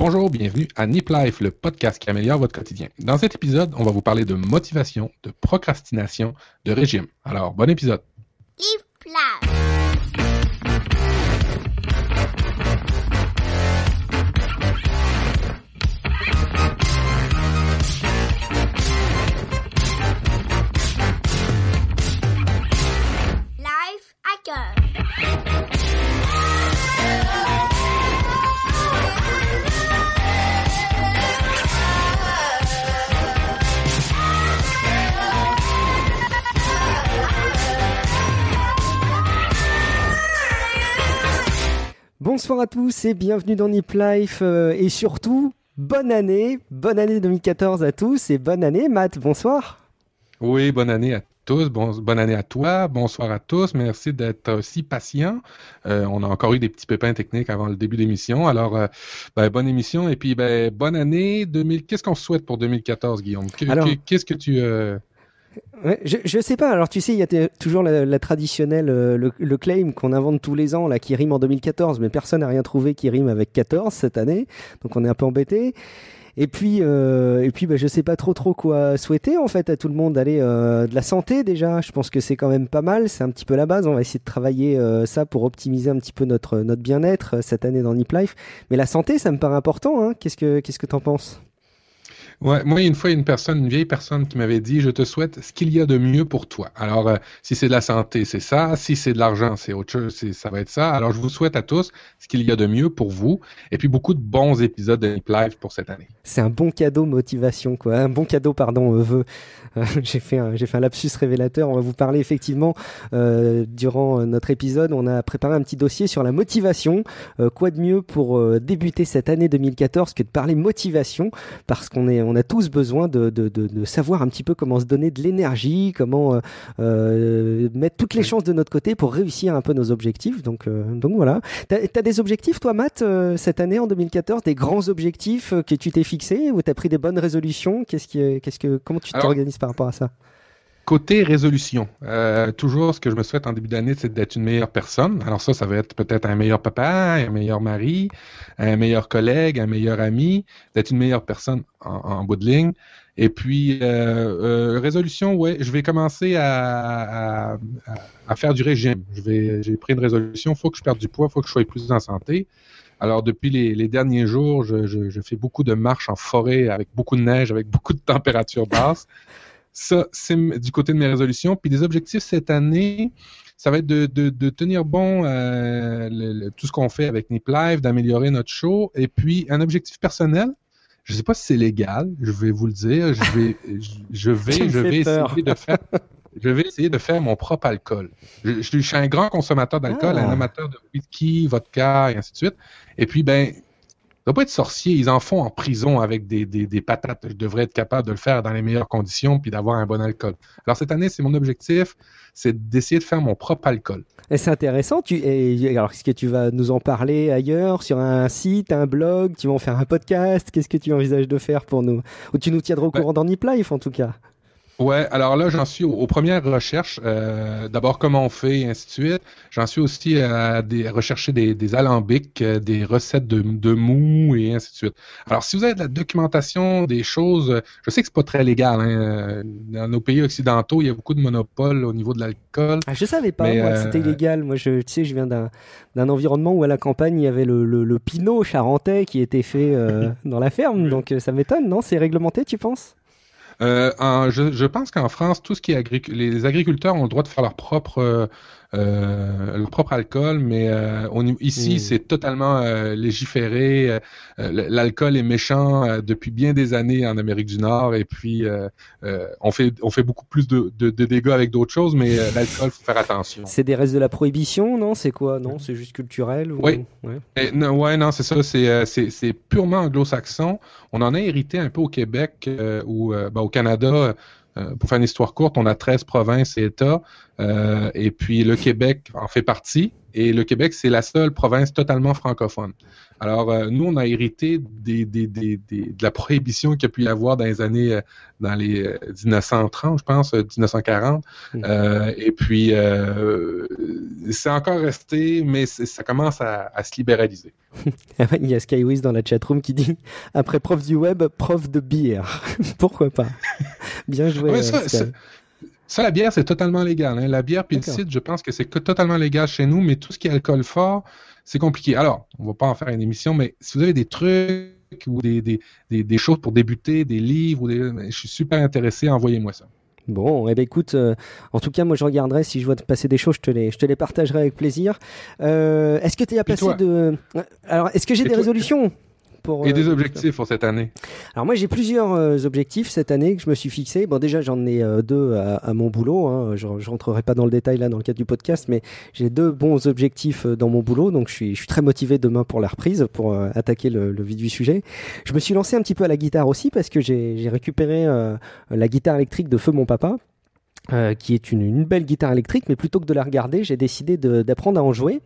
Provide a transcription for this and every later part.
Bonjour, bienvenue à Nip Life, le podcast qui améliore votre quotidien. Dans cet épisode, on va vous parler de motivation, de procrastination, de régime. Alors, bon épisode. Nip. Bonsoir à tous et bienvenue dans Nip Life euh, et surtout bonne année, bonne année 2014 à tous et bonne année Matt, bonsoir. Oui, bonne année à tous. Bon- bonne année à toi. Bonsoir à tous. Merci d'être aussi patient. Euh, on a encore eu des petits pépins techniques avant le début de l'émission. Alors, euh, ben, bonne émission et puis ben, bonne année 2000. Qu'est-ce qu'on souhaite pour 2014, Guillaume? Qu'est-ce que tu... je, je sais pas, alors tu sais, il y a toujours la, traditionnelle, euh, le, le claim qu'on invente tous les ans là qui rime en 2014, mais personne n'a rien trouvé qui rime avec 14 cette année, donc on est un peu embêté. Et puis, euh, et puis, bah, je sais pas trop trop quoi souhaiter en fait à tout le monde. Aller euh, de la santé déjà, je pense que c'est quand même pas mal. C'est un petit peu la base. On va essayer de travailler euh, ça pour optimiser un petit peu notre notre bien-être euh, cette année dans Nip Life. Mais la santé, ça me paraît important. Hein. Qu'est-ce que qu'est-ce que t'en penses? Ouais, moi, une fois, une personne, une vieille personne qui m'avait dit, je te souhaite ce qu'il y a de mieux pour toi. Alors, euh, si c'est de la santé, c'est ça. Si c'est de l'argent, c'est autre chose, ça va être ça. Alors, je vous souhaite à tous ce qu'il y a de mieux pour vous. Et puis, beaucoup de bons épisodes de Live pour cette année. C'est un bon cadeau motivation, quoi. Un bon cadeau, pardon, euh, vœu. Euh, j'ai fait un, j'ai fait un lapsus révélateur. On va vous parler effectivement euh, durant notre épisode. On a préparé un petit dossier sur la motivation. Euh, quoi de mieux pour débuter cette année 2014 que de parler motivation, parce qu'on est, on a tous besoin de, de, de, de savoir un petit peu comment se donner de l'énergie, comment mettre toutes les chances de notre côté pour réussir un peu nos objectifs. Donc, donc voilà. T'as as des objectifs, toi, Matt, cette année en 2014, des grands objectifs que tu t'es fixés ou t'as pris des bonnes résolutions? Qu'est-ce qui, est- qu'est-ce que, comment tu t'organises Côté résolution, euh, toujours ce que je me souhaite en début d'année, c'est d'être une meilleure personne. Alors ça, ça va être peut-être un meilleur papa, un meilleur mari, un meilleur collègue, un meilleur ami, d'être une meilleure personne en, en bout de ligne. Et puis, euh, euh, résolution, ouais, je vais commencer à, faire du régime. J'ai pris une résolution, faut que je perde du poids, faut que je sois plus en santé. Alors, depuis les, derniers jours, je, je fais beaucoup de marches en forêt avec beaucoup de neige, avec beaucoup de température basse. Ça, c'est du côté de mes résolutions. Puis des objectifs cette année, ça va être de, de, de tenir bon euh, le- le- tout ce qu'on fait avec Nip Live, d'améliorer notre show. Et puis un objectif personnel. Je ne sais pas si c'est légal, je vais vous le dire. Je vais, je, je vais, Tu me je fais vais peur. essayer de faire. Je vais essayer de faire mon propre alcool. Je, je- je suis un grand consommateur d'alcool, Ah. un amateur de whisky, vodka et ainsi de suite. Et puis, ben, ne pas être sorcier, ils en font en prison avec des, des, des patates. Je devrais être capable de le faire dans les meilleures conditions puis d'avoir un bon alcool. Alors cette année, c'est mon objectif, c'est d'essayer de faire mon propre alcool. C'est intéressant. Tu, et, alors, est-ce que tu vas nous en parler ailleurs, sur un site, un blog? Tu vas en faire un podcast? Qu'est-ce que tu envisages de faire pour nous? Ou tu nous tiendras au Ben- courant dans Nip Life, en tout cas? Ouais, alors là, j'en suis aux, aux premières recherches. euh, D'abord, comment on fait, et ainsi de suite. J'en suis aussi à des, rechercher des, des alambics, euh, des recettes de, de mou et ainsi de suite. Alors, si vous avez de la documentation, des choses, je sais que c'est pas très légal. Hein, dans nos pays occidentaux, il y a beaucoup de monopoles au niveau de l'alcool. ah, Je savais pas, Mais, moi, euh, c'était illégal. Moi, je, tu sais, je viens d'un environnement où à la campagne, il y avait le, le, le pinot charentais qui était fait euh, dans la ferme. Donc, ça m'étonne, non? C'est réglementé, tu penses? Euh, je, je pense qu'en France, tout ce qui est agric- les agriculteurs ont le droit de faire leur propre euh, leur propre alcool, mais euh, niveau- ici, Mm. c'est totalement euh, légiféré. Euh, euh, L'alcool est méchant euh, depuis bien des années en Amérique du Nord, et puis euh, euh, on fait on fait beaucoup plus de, de, de dégâts avec d'autres choses, mais euh, l'alcool, faut faire attention. C'est des restes de la prohibition, non? C'est quoi? Non, c'est juste culturel ou... Oui. Ouais. Non, ouais, non, c'est ça. C'est, euh, c'est, c'est purement anglo-saxon. On en a hérité un peu au Québec euh, ou euh, ben, au Canada. Euh, pour faire une histoire courte, on a 13 provinces et États. euh, et puis le Québec en fait partie. Et le Québec, c'est la seule province totalement francophone. Alors, euh, nous, on a hérité des, des, des, de la prohibition qu'il y a pu y avoir dans les années, euh, dans les 1930, je pense, 1940. Mm. et puis, c'est encore resté, mais ça commence à, à se libéraliser. Il y a Skywiz dans la chatroom qui dit après prof du web, prof de bière. Pourquoi pas? Bien joué. Ça, la bière, c'est totalement légal. Hein. La bière puis le cidre, je pense que c'est totalement légal chez nous, mais tout ce qui est alcool fort, c'est compliqué. Alors, on va pas en faire une émission, mais si vous avez des trucs ou des, des, des, choses pour débuter, des livres, ou je suis super intéressé, envoyez-moi ça. Bon, eh ben écoute, euh, en tout cas, moi je regarderai si je vois passer des choses, je te les, je te les partagerai avec plaisir. Euh, est-ce que tu as passé de. Alors, est-ce que j'ai des résolutions? Et des euh, objectifs pour cette année Alors moi j'ai plusieurs euh, objectifs cette année que je me suis fixé. Bon déjà j'en ai euh, deux à, mon boulot. Hein. Je, ne rentrerai pas dans le détail là dans le cadre du podcast, mais j'ai deux bons objectifs dans mon boulot. Donc je suis, je suis très motivé demain pour la reprise, pour attaquer le, le, vif du sujet. Je me suis lancé un petit peu à la guitare aussi parce que j'ai récupéré la guitare électrique de feu mon papa. qui est une, une, belle guitare électrique, mais plutôt que de la regarder, j'ai décidé d'apprendre à en jouer.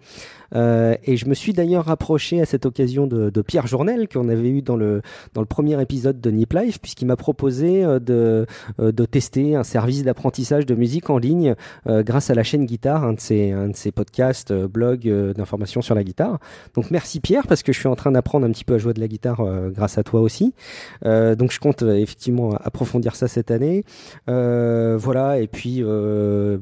Euh, et je me suis d'ailleurs rapproché à cette occasion de, de Pierre Journel qu'on avait eu dans le dans le premier épisode de Nip Life puisqu'il m'a proposé euh, de euh, de tester un service d'apprentissage de musique en ligne grâce à la chaîne Guitare, un de ses un de ses podcasts, blogs d'informations sur la guitare. Donc merci Pierre parce que je suis en train d'apprendre un petit peu à jouer de la guitare grâce à toi aussi. donc je compte effectivement approfondir ça cette année. voilà et puis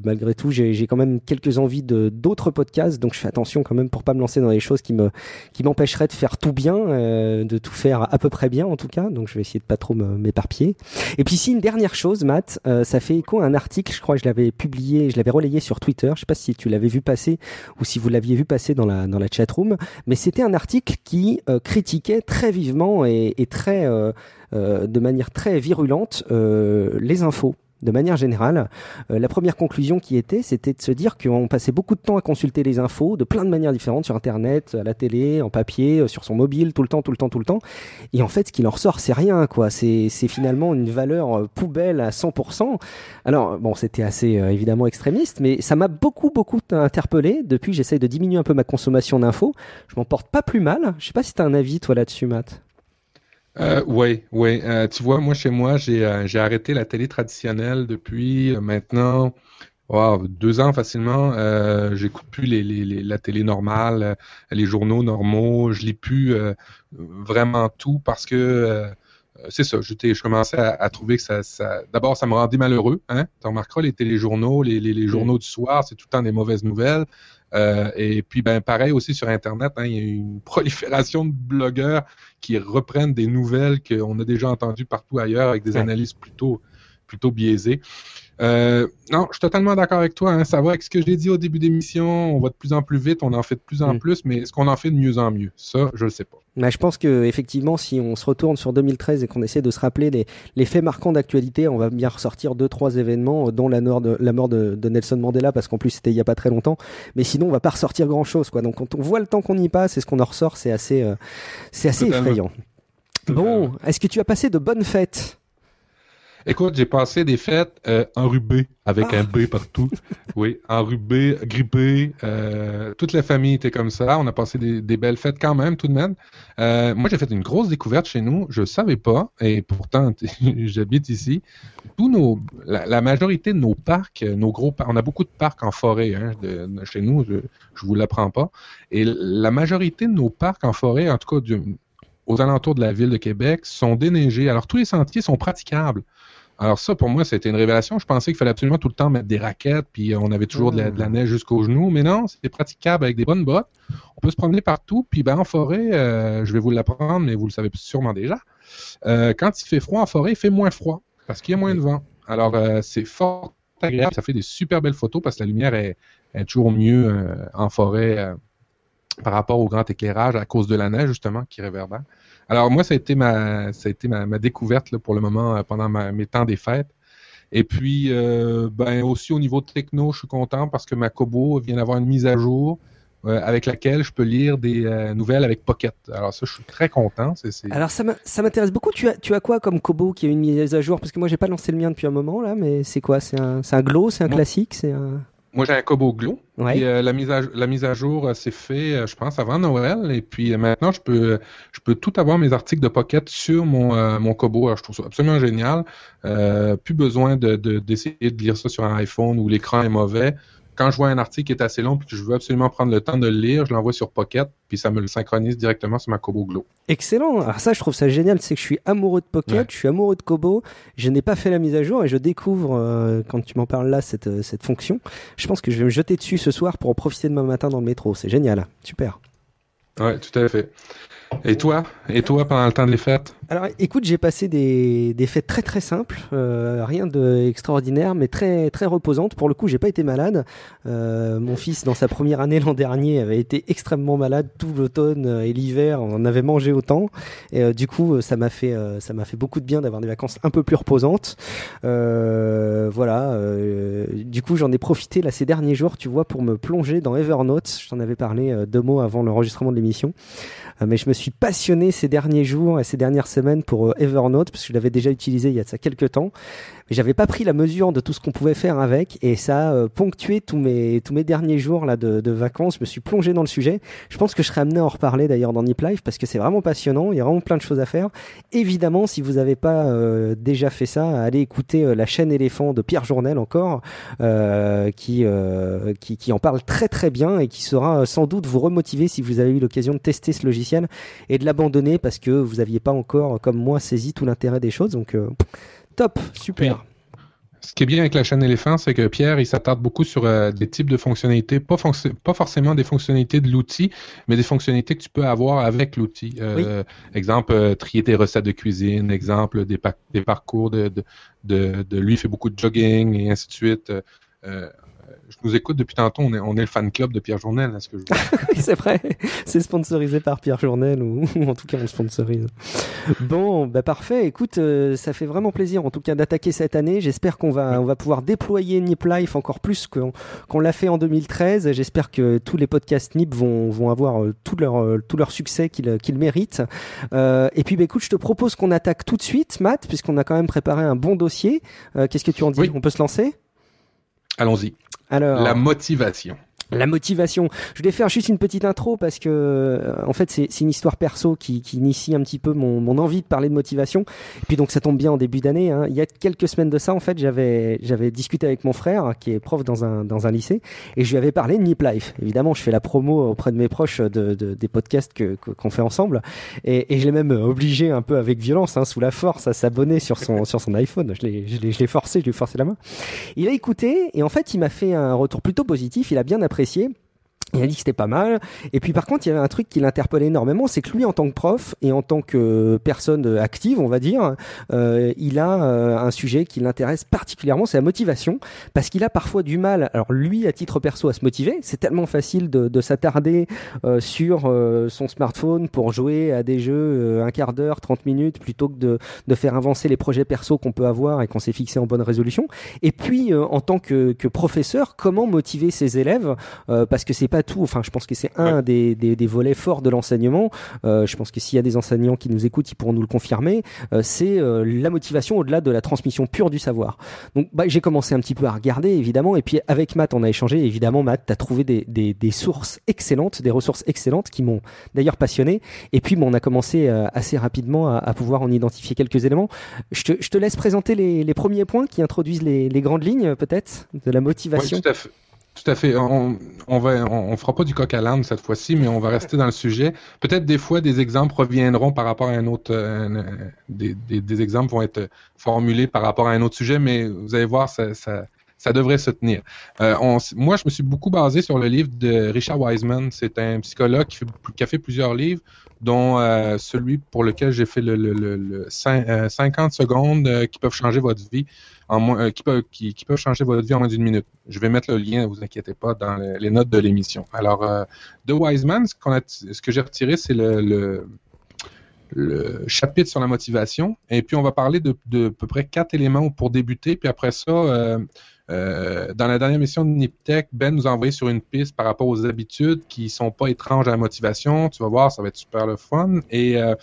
malgré tout j'ai quand même quelques envies d'autres podcasts donc je fais attention quand même pour pas me lancer dans les choses qui me qui m'empêcheraient de faire tout bien, euh, de tout faire à peu près bien en tout cas. Donc je vais essayer de pas trop m'éparpiller. Et puis si une dernière chose, Matt, euh, ça fait écho à un article, je crois que je l'avais publié, je l'avais relayé sur Twitter. Je sais pas si tu l'avais vu passer ou si vous l'aviez vu passer dans la dans la chat room, mais c'était un article qui euh, critiquait très vivement et, et très de manière très virulente les infos de manière générale, euh, la première conclusion qui était, c'était de se dire qu'on passait beaucoup de temps à consulter les infos de plein de manières différentes sur Internet, à la télé, en papier, euh, sur son mobile, tout le temps, tout le temps, tout le temps. Et en fait, ce qui en ressort, c'est rien, quoi. C'est, finalement une valeur euh, poubelle à 100%. Alors, bon, c'était assez évidemment extrémiste, mais ça m'a beaucoup, beaucoup interpellé. Depuis, j'essaye de diminuer un peu ma consommation d'infos. Je m'en porte pas plus mal. Je sais pas si tu as un avis, toi, là-dessus, Matt. Euh, oui, oui. Euh, tu vois, moi, chez moi, j'ai euh, j'ai arrêté la télé traditionnelle depuis maintenant deux ans facilement. Euh, J'écoute plus les, les, la télé normale, les journaux normaux. Je lis plus vraiment tout parce que c'est ça. Je commençais à, à, trouver que ça, ça d'abord, ça me rendait malheureux. Hein? Tu remarqueras, les téléjournaux, les, les, les journaux du soir, c'est tout le temps des mauvaises nouvelles. Euh, et puis, ben, pareil aussi sur Internet, hein, il y a une prolifération de blogueurs qui reprennent des nouvelles qu'on a déjà entendues partout ailleurs avec des analyses plutôt, plutôt biaisées. Euh, non, je suis totalement d'accord avec toi. Hein. Ça va avec ce que je l'ai dit au début d'émission. On va de plus en plus vite, on en fait de plus en mm. plus, mais est-ce qu'on en fait de mieux en mieux? Ça, je ne sais pas. Mais je pense que effectivement, si on se retourne sur 2013 et qu'on essaie de se rappeler les, les faits marquants d'actualité, on va bien ressortir deux trois événements, dont la, mort de, la mort de, Nelson Mandela, parce qu'en plus c'était il y a pas très longtemps. Mais sinon, on va pas ressortir grand chose, quoi. Donc quand on voit le temps qu'on y passe et ce qu'on en ressort, c'est assez, euh, c'est assez effrayant. Bon, est-ce que tu as passé de bonnes fêtes? Écoute, j'ai passé des fêtes euh, enrubées avec un B partout. oui, enrubées, grippées. Euh, toute la famille était comme ça. On a passé des, des belles fêtes quand même, tout de même. Euh, moi, j'ai fait une grosse découverte chez nous. Je savais pas, et pourtant, j'habite ici. Tous nos, la, majorité de nos parcs, nos gros parcs, on a beaucoup de parcs en forêt hein, de, chez nous. Je, je vous l'apprends pas. Et la majorité de nos parcs en forêt, en tout cas du, aux alentours de la ville de Québec, sont déneigés. Alors, tous les sentiers sont praticables. Alors ça, pour moi, c'était une révélation. Je pensais qu'il fallait absolument tout le temps mettre des raquettes, puis on avait toujours de, la, hmm. neige jusqu'aux genoux. Mais non, c'était praticable avec des bonnes bottes. On peut se promener partout. Puis ben, en forêt, euh, je vais vous l'apprendre, mais vous le savez sûrement déjà. Euh, quand il fait froid en forêt, il fait moins froid parce qu'il y a moins de vent. Alors euh, c'est fort agréable. Ça fait des super belles photos parce que la lumière est, est toujours mieux en forêt par rapport au grand éclairage à cause de la neige, justement, qui réverbère. Alors moi, ça a été ma, ça a été ma, découverte là, pour le moment euh, pendant mes temps des fêtes. Et puis, euh, ben aussi au niveau techno, je suis content parce que ma Kobo vient d'avoir une mise à jour euh, avec laquelle je peux lire des nouvelles avec Pocket. Alors ça, je suis très content. Alors ça m'intéresse beaucoup. Tu as, tu as quoi comme Kobo qui a une mise à jour? Parce que moi, j'ai pas lancé le mien depuis un moment là, mais c'est quoi? C'est un, un Glow C'est un classique C'est un Moi, j'ai un Kobo Glow. Ouais. Et, euh, la, mise à, la mise à jour euh, s'est fait, euh, je pense, avant Noël. Et puis maintenant, je peux, je peux tout avoir mes articles de Pocket sur mon, mon Kobo. Alors, je trouve ça absolument génial. Plus besoin de, de- d'essayer de, lire ça sur un iPhone où l'écran est mauvais. Quand je vois un article qui est assez long et que je veux absolument prendre le temps de le lire, je l'envoie sur Pocket, puis ça me le synchronise directement sur ma Kobo Glow. Excellent. Alors ça, je trouve ça génial. C'est que je suis amoureux de Pocket, Ouais. je suis amoureux de Kobo. Je n'ai pas fait la mise à jour et je découvre, euh, quand tu m'en parles là, cette, euh, cette fonction. Je pense que je vais me jeter dessus ce soir pour en profiter demain matin dans le métro. C'est génial. Super. Ouais, tout à fait. Et toi? Et toi, pendant le temps des fêtes? Alors écoute, j'ai passé des, des fêtes très très simples, euh, rien d'extraordinaire, mais très très reposantes. Pour le coup, j'ai pas été malade. Euh, mon fils, dans sa première année l'an dernier, avait été extrêmement malade tout l'automne euh, et l'hiver. On en avait mangé autant, et du coup, ça m'a fait ça fait beaucoup de bien d'avoir des vacances un peu plus reposantes. Voilà. du coup, j'en ai profité là ces derniers jours, tu vois, pour me plonger dans Evernote. Je t'en avais parlé deux mots avant l'enregistrement de l'émission. Euh, mais je me suis passionné ces derniers jours et ces dernières semaines pour euh, Evernote parce que je l'avais déjà utilisé il y a de ça quelques temps. J'avais pas pris la mesure de tout ce qu'on pouvait faire avec et ça a euh, ponctué tous mes tous mes derniers jours là de, de vacances. Je me suis plongé dans le sujet. Je pense que je serai amené à en reparler d'ailleurs dans Nip Life parce que c'est vraiment passionnant. Il y a vraiment plein de choses à faire. Évidemment, si vous n'avez pas euh, déjà fait ça, allez écouter euh, la chaîne éléphant de Pierre Journel encore qui, qui en parle très très bien et qui euh, sans doute vous remotiver si vous avez eu l'occasion de tester ce logiciel et de l'abandonner parce que vous n'aviez pas encore, comme moi, saisi tout l'intérêt des choses. Donc, top, super. Ce qui est bien avec la chaîne éléphant, c'est que Pierre, il s'attarde beaucoup sur euh, des types de fonctionnalités, pas, fonc- pas forcément des fonctionnalités de l'outil, mais des fonctionnalités que tu peux avoir avec l'outil. Euh, Exemple, euh, trier tes recettes de cuisine, exemple, des, pa- des parcours de, de, de, de lui, il fait beaucoup de jogging et ainsi de suite. Je nous écoute depuis tantôt, on est, on est le fan club de Pierre Journel, est-ce que je vois? Oui, c'est vrai. C'est sponsorisé par Pierre Journel ou, ou en tout cas on sponsorise. Bon, bah parfait. Écoute, euh, ça fait vraiment plaisir en tout cas d'attaquer cette année. J'espère qu'on va on va pouvoir déployer Nip Life encore plus qu'on l'a fait en 2013. J'espère que tous les podcasts Nip vont vont avoir euh, tout leur euh, tout leur succès qu'ils qu'ils méritent. Et puis bah écoute, je te propose qu'on attaque tout de suite, Matt, puisqu'on a quand même préparé un bon dossier. Qu'est-ce que tu en dis? Oui. On peut se lancer? Allons-y. La motivation. La motivation. Je vais faire juste une petite intro parce que, euh, en fait, c'est une histoire perso qui, qui initie un petit peu mon, mon envie de parler de motivation. Et puis donc, ça tombe bien en début d'année. Hein. Il y a quelques semaines de ça, en fait, j'avais j'avais discuté avec mon frère qui est prof dans un dans un lycée et je lui avais parlé de Nip Life. Évidemment, je fais la promo auprès de mes proches de, de- des podcasts que qu'on fait ensemble et, et je l'ai même obligé un peu avec violence, hein, sous la force, à s'abonner sur son sur son iPhone. Je l'ai je l'ai forcé, je lui ai forcé la main. Il a écouté et en fait, il m'a fait un retour plutôt positif. Il a bien apprécié apprécié. Il a dit que c'était pas mal. Et puis par contre, il y avait un truc qui l'interpellait énormément, c'est que lui, en tant que prof et en tant que personne active, on va dire, euh, il a euh, un sujet qui l'intéresse particulièrement, c'est la motivation, parce qu'il a parfois du mal. Alors lui, à titre perso, à se motiver. C'est tellement facile de, de s'attarder euh, sur euh, son smartphone pour jouer à des jeux euh, un quart d'heure, 30 minutes, plutôt que de, de faire avancer les projets perso qu'on peut avoir et qu'on s'est fixé en bonne résolution. Et puis, euh, en tant que, que professeur, comment motiver ses élèves euh, Parce que c'est pas tout. Enfin, je pense que c'est un des, des, des volets forts de l'enseignement. Euh, je pense que s'il y a des enseignants qui nous écoutent, ils pourront nous le confirmer. Euh, c'est euh, la motivation au-delà de la transmission pure du savoir. Donc, bah, j'ai commencé un petit peu à regarder, évidemment. Et puis, avec Matt, on a échangé. Évidemment, Matt, tu as trouvé des, des, des sources excellentes, des ressources excellentes qui m'ont d'ailleurs passionné. Et puis, bon, on a commencé euh, assez rapidement à, à pouvoir en identifier quelques éléments. Je te, je te laisse présenter les, les premiers points qui introduisent les, les grandes lignes, peut-être, de la motivation. tout à fait. Tout à fait. On, on va, on, on fera pas du coq à l'âne cette fois-ci, mais on va rester dans le sujet. Peut-être des fois des exemples reviendront par rapport à un autre, euh, un- des, des, exemples vont être formulés par rapport à un autre sujet, mais vous allez voir, ça, ça devrait se tenir. Euh, moi, je me suis beaucoup basé sur le livre de Richard Wiseman. C'est un psychologue qui, a fait plusieurs livres, dont euh, celui pour lequel j'ai fait le, le, le, le cin- euh, 50 secondes qui peuvent changer votre vie en moins, qui, peuvent, changer votre vie en moins d'une minute. Je vais mettre le lien, ne vous inquiétez pas, dans le- les notes de l'émission. Alors, de Wiseman, ce, que j'ai retiré, c'est le, chapitre sur la motivation. Et puis, on va parler de, à peu près quatre éléments pour débuter. Puis après ça, euh, dans la dernière mission de Niptech, Ben nous a envoyé sur une piste par rapport aux habitudes qui sont pas étranges à la motivation. Tu vas voir, ça va être super le fun. Et euh,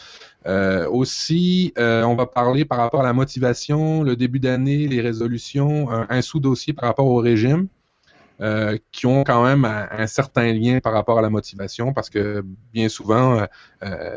euh, aussi, on va parler par rapport à la motivation, le début d'année, les résolutions, un, sous-dossier par rapport au régime. qui ont quand même un, certain lien par rapport à la motivation, parce que bien souvent,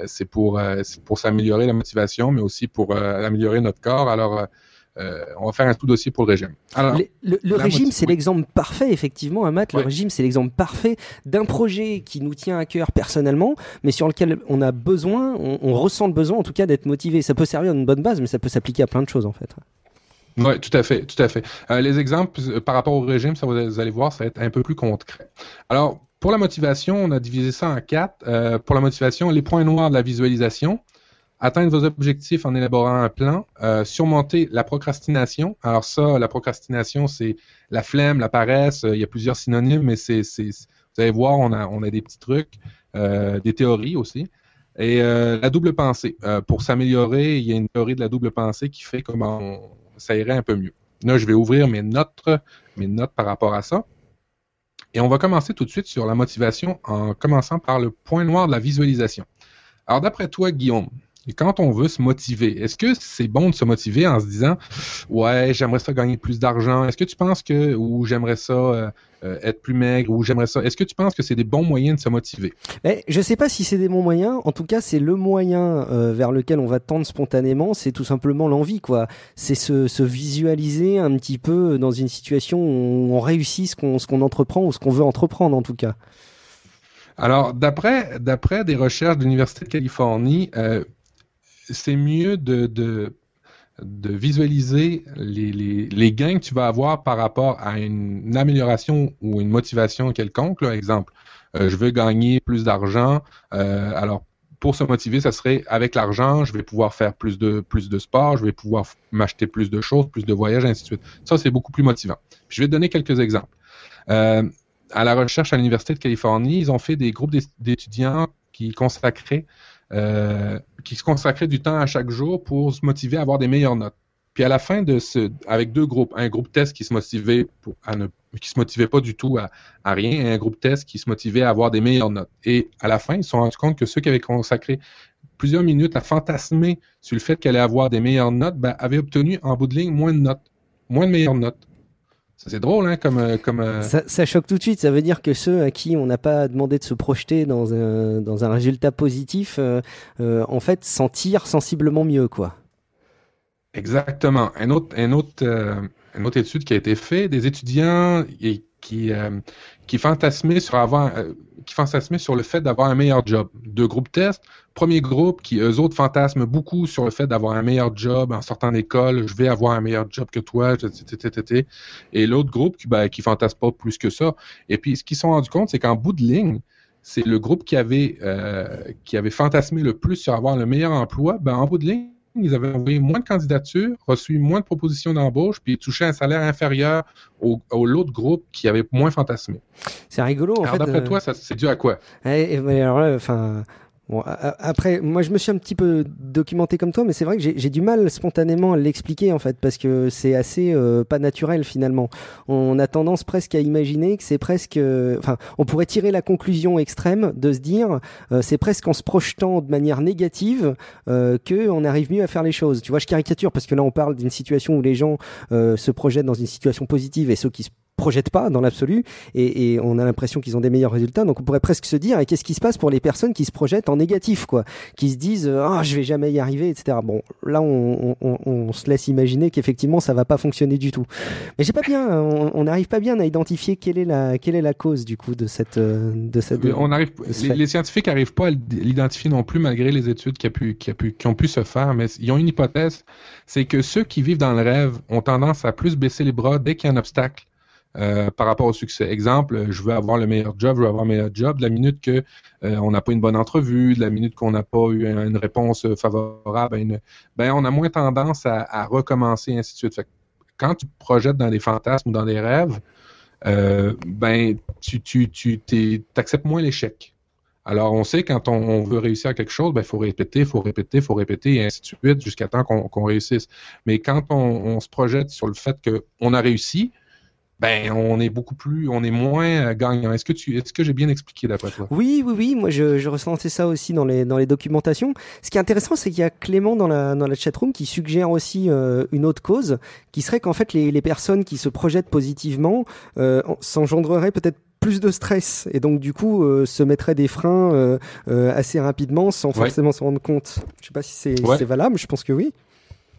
c'est pour, pour s'améliorer la motivation, mais aussi pour améliorer notre corps. Alors, on va faire un tout dossier pour le régime. Alors, le, régime, c'est l'exemple parfait, effectivement, Amat. Le régime, c'est l'exemple parfait d'un projet qui nous tient à cœur personnellement, mais sur lequel on a besoin, on, on ressent le besoin, en tout cas, d'être motivé. Ça peut servir d'une bonne base, mais ça peut s'appliquer à plein de choses, en fait. Oui, tout à fait, tout à fait. Euh, les exemples euh, par rapport au régime, ça vous allez voir, ça va être un peu plus concret. Alors, pour la motivation, on a divisé ça en quatre. Euh, pour la motivation, les points noirs de la visualisation, atteindre vos objectifs en élaborant un plan, surmonter la procrastination. Alors ça, la procrastination, c'est la flemme, la paresse. il y a plusieurs synonymes, mais c'est, vous allez voir, on a, des petits trucs, des théories aussi. Et la double pensée. pour s'améliorer, il y a une théorie de la double pensée qui fait comment ça irait un peu mieux. Là, je vais ouvrir mes notes, mes notes par rapport à ça. Et on va commencer tout de suite sur la motivation en commençant par le point noir de la visualisation. Alors, d'après toi, Guillaume, quand on veut se motiver, est-ce que c'est bon de se motiver en se disant Ouais, j'aimerais ça gagner plus d'argent? Est-ce que tu penses que, ou j'aimerais ça euh, euh, être plus maigre, ou j'aimerais ça. Est-ce que tu penses que c'est des bons moyens de se motiver? Eh, je ne sais pas si c'est des bons moyens. En tout cas, c'est le moyen euh, vers lequel on va tendre spontanément. C'est tout simplement l'envie, quoi. C'est se, visualiser un petit peu dans une situation où on réussit ce qu'on entreprend ou ce qu'on veut entreprendre, en tout cas. Alors, d'après des recherches de l'Université de Californie, c'est mieux de, de, visualiser les, gains que tu vas avoir par rapport à une, amélioration ou une motivation quelconque. Exemple, euh, je veux gagner plus d'argent. Euh, alors, pour se motiver, ça serait avec l'argent, je vais pouvoir faire plus de, plus de sport, je vais pouvoir m'acheter plus de choses, plus de voyages, ainsi de suite. Ça, c'est beaucoup plus motivant. je vais te donner quelques exemples. Euh, à la recherche à l'Université de Californie, ils ont fait des groupes d'étudiants qui consacraient euh, qui se consacrait du temps à chaque jour pour se motiver à avoir des meilleures notes. Puis à la fin de ce, avec deux groupes, un groupe test qui se motivait ne, qui se motivait pas du tout à, rien, et un groupe test qui se motivait à avoir des meilleures notes. Et à la fin, ils se sont rendus compte que ceux qui avaient consacré plusieurs minutes à fantasmer sur le fait qu'elle allait avoir des meilleures notes, ben, avaient obtenu en bout de ligne moins de notes, moins de meilleures notes. C'est drôle, hein, comme. Euh, comme euh, ça, choque tout de suite. Ça veut dire que ceux à qui on n'a pas demandé de se projeter dans un, dans un résultat positif, euh, en fait, s'en tirent sensiblement mieux, quoi. Exactement. Un autre, un autre, une autre étude qui a été faite, des étudiants qui, qui fantasmaient sur avoir, qui fantasmaient sur le fait d'avoir un meilleur job. Deux groupes tests. Premier groupe qui, eux autres, fantasment beaucoup sur le fait d'avoir un meilleur job en sortant d'école. Je vais avoir un meilleur job que toi. Et l'autre groupe qui, ben, qui fantasme pas plus que ça. Et puis, ce qu'ils se sont rendus compte, c'est qu'en bout de ligne, c'est le groupe qui avait, euh, qui avait fantasmé le plus sur avoir le meilleur emploi. Ben, en bout de ligne, ils avaient envoyé moins de candidatures, reçu moins de propositions d'embauche, puis touché un salaire inférieur au, l'autre groupe qui avait moins fantasmé. C'est rigolo, en alors, D'après euh, toi, c'est dû à quoi? Eh, eh, alors là, enfin, Bon, après, moi je me suis un petit peu documenté comme toi, mais c'est vrai que j'ai du mal spontanément à l'expliquer en fait, parce que c'est assez euh, pas naturel finalement. On a tendance presque à imaginer que c'est presque, euh, enfin, on pourrait tirer la conclusion extrême de se dire, euh, c'est presque en se projetant de manière négative que on arrive mieux à faire les choses. Tu vois, je caricature parce que là on parle d'une situation où les gens se projettent dans une situation positive et ceux qui se projettent pas dans l'absolu et, on a l'impression qu'ils ont des meilleurs résultats. Donc on pourrait presque se dire et qu'est-ce qui se passe pour les personnes qui se projettent en négatif, quoi, qui se disent ah je vais jamais y arriver, etc. Bon là on, se laisse imaginer qu'effectivement ça va pas fonctionner du tout. Mais j'ai pas bien, on n'arrive pas bien à identifier quelle est la quelle est la cause du coup de cette de cette. On arrive, les, scientifiques n'arrivent pas à l'identifier non plus malgré les études qui, a pu, qui, a pu, qui ont pu se faire, mais ils ont une hypothèse, c'est que ceux qui vivent dans le rêve ont tendance à plus baisser les bras dès qu'il y a un obstacle euh, par rapport au succès. Exemple, je veux avoir le meilleur job, je veux avoir le meilleur job. La minute que euh, on n'a pas une bonne entrevue, la minute qu'on n'a pas eu une réponse favorable, ben on a moins tendance à, recommencer, ainsi de suite. Quand tu te projettes dans des fantasmes ou dans des rêves, euh, ben tu, tu, tu acceptes moins l'échec. Alors, on sait quand on, veut réussir à quelque chose, il ben, faut répéter, il faut répéter, il faut répéter, et ainsi de suite, jusqu'à temps qu'on réussisse. Mais quand on, on, se projette sur le fait qu'on a réussi, ben on est beaucoup plus, on est moins euh, gagnant. Est-ce que tu, est-ce que j'ai bien expliqué d'après toi? Oui, oui, oui. Moi, je, je ressentais ça aussi dans les dans les documentations. Ce qui est intéressant, c'est qu'il y a Clément dans la dans la chatroom qui suggère aussi euh, une autre cause, qui serait qu'en fait les les personnes qui se projettent positivement euh, s'engendreraient peut-être plus de stress et donc du coup euh, se mettraient des freins euh, euh, assez rapidement sans Ouais. forcément s'en rendre compte. Je sais pas si c'est Ouais. c'est valable, je pense que oui.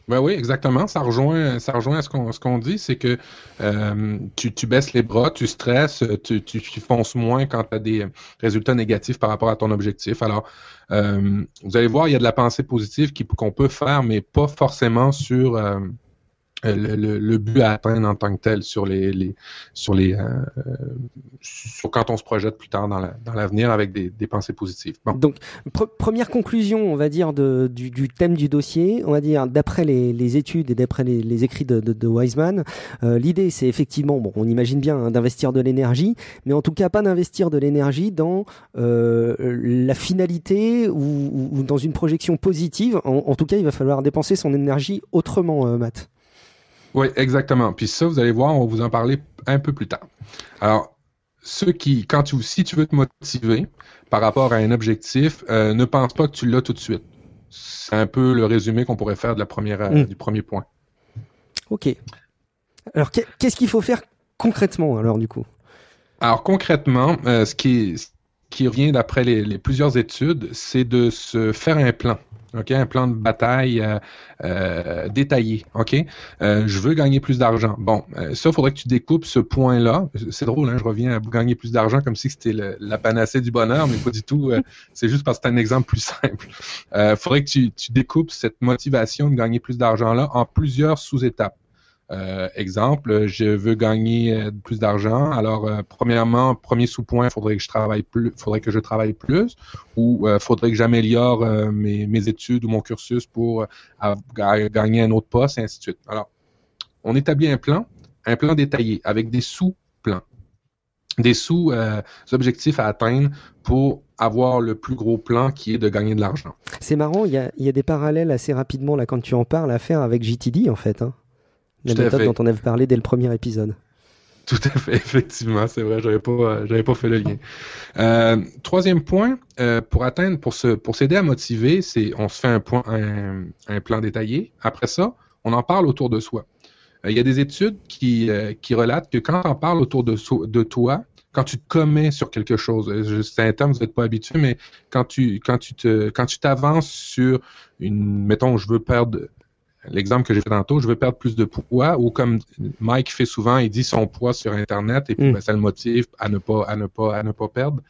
Ben oui, exactement. Ça rejoint, ça rejoint à ce qu'on ce qu'on dit, c'est que euh, tu, tu baisses les bras, tu stresses, tu, tu, tu fonces moins quand tu as des résultats négatifs par rapport à ton objectif. Alors, euh, vous allez voir, il y a de la pensée positive qu'on peut faire, mais pas forcément sur euh, le, le- le but à atteindre en tant que tel, sur les, les sur les euh, sur quand on se projette plus tard dans la- dans l'avenir avec des, des pensées positives. Donc, pre- première conclusion, on va dire, de, du, du thème du dossier, on va dire, d'après les, les études et d'après les, les écrits de, de, de Wiseman, euh, l'idée, c'est effectivement, bon, on imagine bien hein, d'investir de l'énergie, mais en tout cas pas d'investir de l'énergie dans euh, la finalité ou, ou- ou dans une projection positive. En, en tout cas, il va falloir dépenser son énergie autrement, euh, Matt. Oui, exactement. Puis ça, vous allez voir, on va vous en parler un peu plus tard. Alors, ceux qui, quand tu, si tu veux te motiver par rapport à un objectif, euh, ne pense pas que tu l'as tout de suite. C'est un peu le résumé qu'on pourrait faire de la première, euh, Mm. du premier point. Ok. Alors, qu'est- qu'est-ce qu'il faut faire concrètement, alors, du coup? Alors concrètement, euh, ce qui, ce qui revient d'après les, les plusieurs études, c'est de se faire un plan. OK, un plan de bataille euh, euh, détaillé. OK, Euh, je veux gagner plus d'argent. Bon, euh, ça, il faudrait que tu découpes ce point-là. C'est drôle, hein, je reviens à gagner plus d'argent comme si c'était la panacée du bonheur, mais pas du tout. euh, c'est juste parce que c'est un exemple plus simple. Il faudrait que tu, tu découpes cette motivation de gagner plus d'argent-là en plusieurs sous-étapes. Euh, exemple, je veux gagner euh, plus d'argent. Alors, euh, premièrement, premier sous-point, faudrait que je travaille plus, faudrait que je travaille plus, ou euh, faudrait que j'améliore euh, mes, mes études ou mon cursus pour gagner un autre poste, et ainsi de suite. Alors, on établit un plan, un plan détaillé avec des sous-plans, des sous-objectifs à atteindre pour avoir le plus gros plan qui est de gagner de l'argent. C'est marrant, il y a, y a des parallèles assez rapidement, là, quand tu en parles, à faire avec GTD, en fait. Hein. La méthode dont on avait parlé dès le premier épisode. Tout à fait, effectivement, c'est vrai, j'avais pas, euh, j'avais pas fait le lien. Euh, troisième point, euh, pour atteindre, pour se, pour s'aider à motiver, c'est, on se fait un point, un, un plan détaillé. Après ça, on en parle autour de soi. Euh, Il y a des études qui, qui relatent que quand on parle autour de, so- de toi, quand tu te commets sur quelque chose, c'est un terme, vous n'êtes pas habitué, mais quand tu, quand tu te, quand tu t'avances sur une, mettons, je veux perdre, l'exemple que j'ai fait tantôt, je veux perdre plus de poids, ou comme Mike fait souvent, il dit son poids sur Internet, et puis Mm. ben, ça le motive à ne pas, à ne pas, à ne pas perdre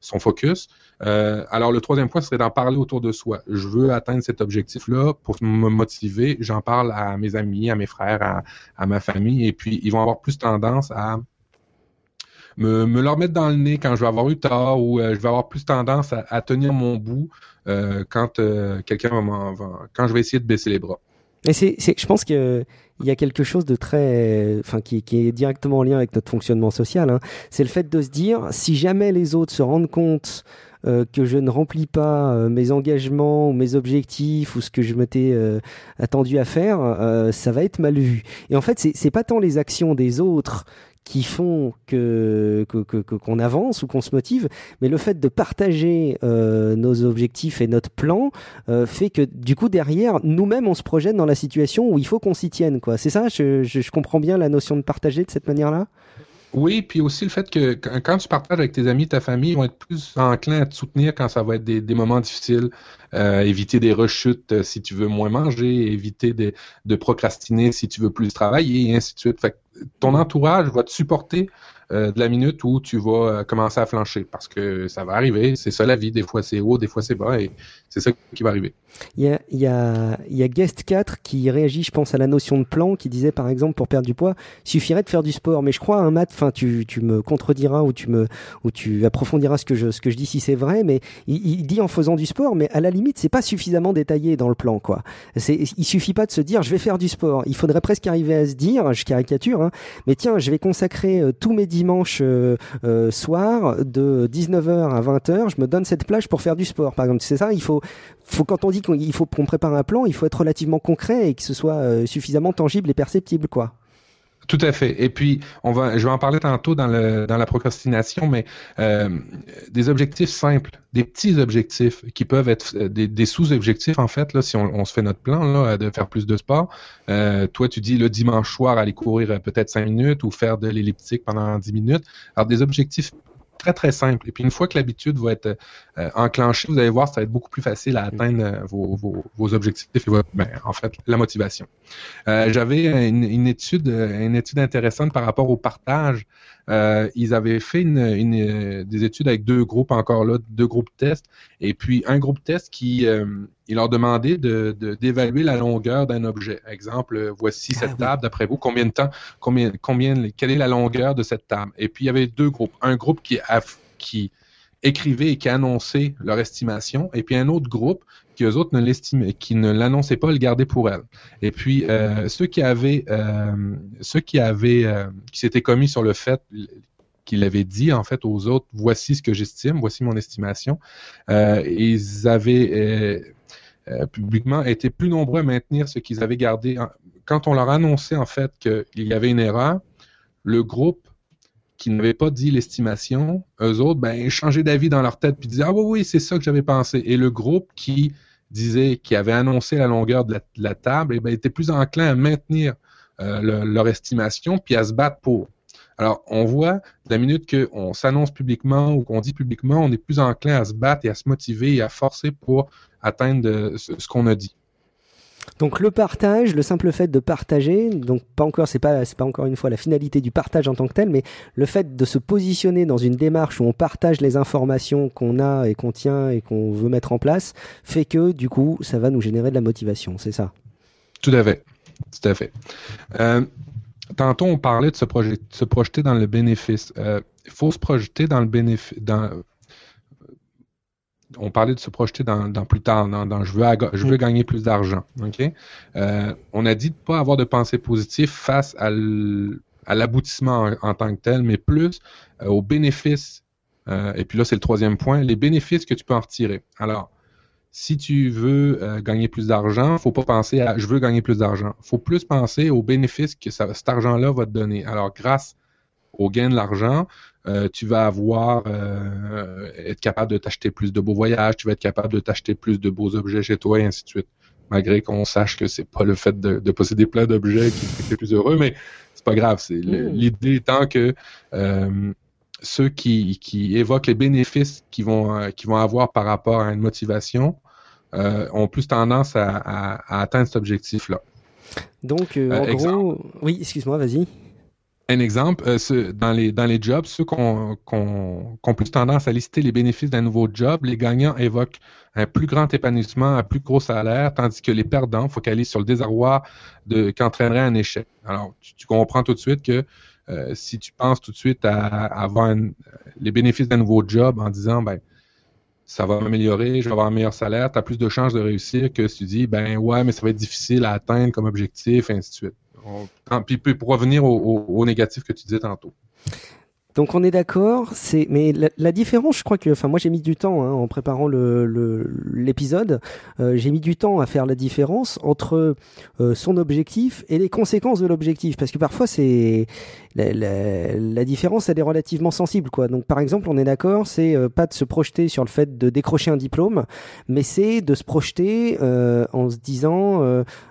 son focus. Euh, alors, le troisième point serait d'en parler autour de soi. Je veux atteindre cet objectif-là pour me motiver. J'en parle à mes amis, à mes frères, à, à ma famille, et puis ils vont avoir plus tendance à me, me leur mettre dans le nez quand je vais avoir eu tort ou euh, je vais avoir plus tendance à, à tenir mon bout euh, quand quelqu'un va, m'en- va- quand je vais essayer de baisser les bras. Et c'est, je pense que il y a quelque chose de très, enfin, qui, qui est directement en lien avec notre fonctionnement social. Hein. C'est le fait de se dire, si jamais les autres se rendent compte euh, que je ne remplis pas euh, mes engagements ou mes objectifs ou ce que je m'étais euh, attendu à faire, euh, ça va être mal vu. Et en fait, c'est pas tant les actions des autres qui font que, qu'on avance ou qu'on se motive, mais le fait de partager euh, nos objectifs et notre plan euh, fait que du coup derrière nous-mêmes on se projette dans la situation où il faut qu'on s'y tienne quoi. C'est ça, je, comprends bien la notion de partager de cette manière-là? Oui, puis aussi le fait que quand tu partages avec tes amis, ta famille, ils vont être plus enclins à te soutenir quand ça va être des, moments difficiles, euh, éviter des rechutes si tu veux moins manger, éviter de, procrastiner si tu veux plus travailler, et ainsi de suite. Ton entourage va te supporter de la minute où tu vas euh, commencer à flancher, parce que ça va arriver, c'est ça la vie, des fois c'est haut, des fois c'est bas, et c'est ça qui va arriver. Il y a, y, a, y a Guest 4 qui réagit, je pense, à la notion de plan, qui disait par exemple pour perdre du poids, suffirait de faire du sport. Mais je crois, un Matt, enfin, tu, tu me contrediras ou tu me, ou tu approfondiras ce que je, ce que je dis si c'est vrai, mais il, il dit en faisant du sport, mais à la limite, c'est pas suffisamment détaillé dans le plan, quoi. C'est, il suffit pas de se dire, je vais faire du sport. Il faudrait presque arriver à se dire, je caricature, hein, mais tiens, je vais consacrer euh, tous mes dimanches euh, euh, soirs de 19h à 20h, je me donne cette plage pour faire du sport, par exemple. C'est ça, il faut, faut quand on dit qu'il faut qu'on prépare un plan, il faut être relativement concret et que ce soit euh, suffisamment tangible et perceptible, quoi. Tout à fait. Et puis, on va, je vais en parler tantôt dans, le, dans la procrastination, mais euh, des objectifs simples, des petits objectifs qui peuvent être euh, des, sous-objectifs, en fait, là, si on, se fait notre plan là, de faire plus de sport. Euh, toi, tu dis le dimanche soir, aller courir peut-être cinq minutes ou faire de l'elliptique pendant dix minutes. Alors, des objectifs très, très simple. Et puis, une fois que l'habitude va être euh, enclenchée, vous allez voir, ça va être beaucoup plus facile à atteindre euh, vos, vos, objectifs et ben, en fait, la motivation. Euh, j'avais une, étude, une étude intéressante par rapport au partage. ils avaient fait une, des études avec deux groupes encore là, deux groupes tests, et puis un groupe test qui il leur demandait de, d'évaluer la longueur d'un objet. Exemple, voici cette ah table, d'après vous, combien de temps, combien, combien, quelle est la longueur de cette table? Et puis, il y avait deux groupes. Un groupe qui, qui écrivait et qui annonçait leur estimation, et puis un autre groupe qui, eux autres, ne l'estimaient, qui ne l'annonçaient pas, le gardaient pour elle. Et puis, euh, ceux qui avaient, euh, ceux qui avaient, euh, qui s'étaient commis sur le fait qu'il avait dit en fait aux autres voici ce que j'estime, voici mon estimation. ils avaient euh, publiquement étaient plus nombreux à maintenir ce qu'ils avaient gardé. Quand on leur annonçait en fait qu'il y avait une erreur, le groupe qui n'avait pas dit l'estimation, eux autres, ben, changeaient d'avis dans leur tête puis disaient Ah oui, oui, c'est ça que j'avais pensé. Et le groupe qui disait, qui avait annoncé la longueur de la, table, eh ben, était plus enclin à maintenir euh, leur estimation puis à se battre pour. Alors, on voit, la minute qu'on s'annonce publiquement ou qu'on dit publiquement, on est plus enclin à se battre et à se motiver et à forcer pour atteindre ce, qu'on a dit. Donc le partage, le simple fait de partager, donc pas encore, c'est pas, pas encore une fois la finalité du partage en tant que tel, mais le fait de se positionner dans une démarche où on partage les informations qu'on a et qu'on tient et qu'on veut mettre en place, fait que du coup, ça va nous générer de la motivation, c'est ça. Tout à fait, tout à fait. Euh, tantôt, on parlait de se, se projeter dans le bénéfice. Euh, il faut se projeter dans le bénéfice. on parlait de se projeter dans, plus tard, dans, je, veux, je veux gagner plus d'argent. Euh, on a dit de ne pas avoir de pensée positive face à l'aboutissement en, tant que tel, mais plus euh, aux bénéfices. et puis là, c'est le troisième point, les bénéfices que tu peux en retirer. Alors, si tu veux euh, gagner plus d'argent, faut pas penser à je veux gagner plus d'argent. faut plus penser aux bénéfices que cet argent-là va te donner. Alors, grâce au gain de l'argent, euh, tu vas avoir euh, être capable de t'acheter plus de beaux voyages, tu vas être capable de t'acheter plus de beaux objets chez toi et ainsi de suite. Malgré qu'on sache que c'est pas le fait de, posséder plein d'objets qui te fait plus heureux, mais c'est pas grave. C'est mmh. l'idée étant que ceux qui, évoquent les bénéfices qu'ils vont, avoir par rapport à une motivation euh, ont plus tendance à, atteindre cet objectif-là. Donc, euh, en euh, gros, oui, excuse-moi, vas-y. Un exemple, dans, les, dans les jobs, ceux qui ont, plus tendance à lister les bénéfices d'un nouveau job, les gagnants évoquent un plus grand épanouissement, un plus gros salaire, tandis que les perdants focalisent sur le désarroi qu'entraînerait un échec. Alors, tu, comprends tout de suite que si tu penses tout de suite à, avoir les bénéfices d'un nouveau job en disant, ben, ça va m'améliorer, je vais avoir un meilleur salaire, tu as plus de chances de réussir que si tu dis, ben ouais, mais ça va être difficile à atteindre comme objectif, et ainsi de suite. puis, pour revenir au, négatif que tu disais tantôt. Donc on est d'accord, c'est mais la, différence, je crois que, enfin moi j'ai mis du temps hein, en préparant l'épisode, euh, j'ai mis du temps à faire la différence entre euh, son objectif et les conséquences de l'objectif, parce que parfois c'est la, la, différence elle est relativement sensible quoi. Donc par exemple on est d'accord, c'est euh, pas de se projeter sur le fait de décrocher un diplôme, mais c'est de se projeter en se disant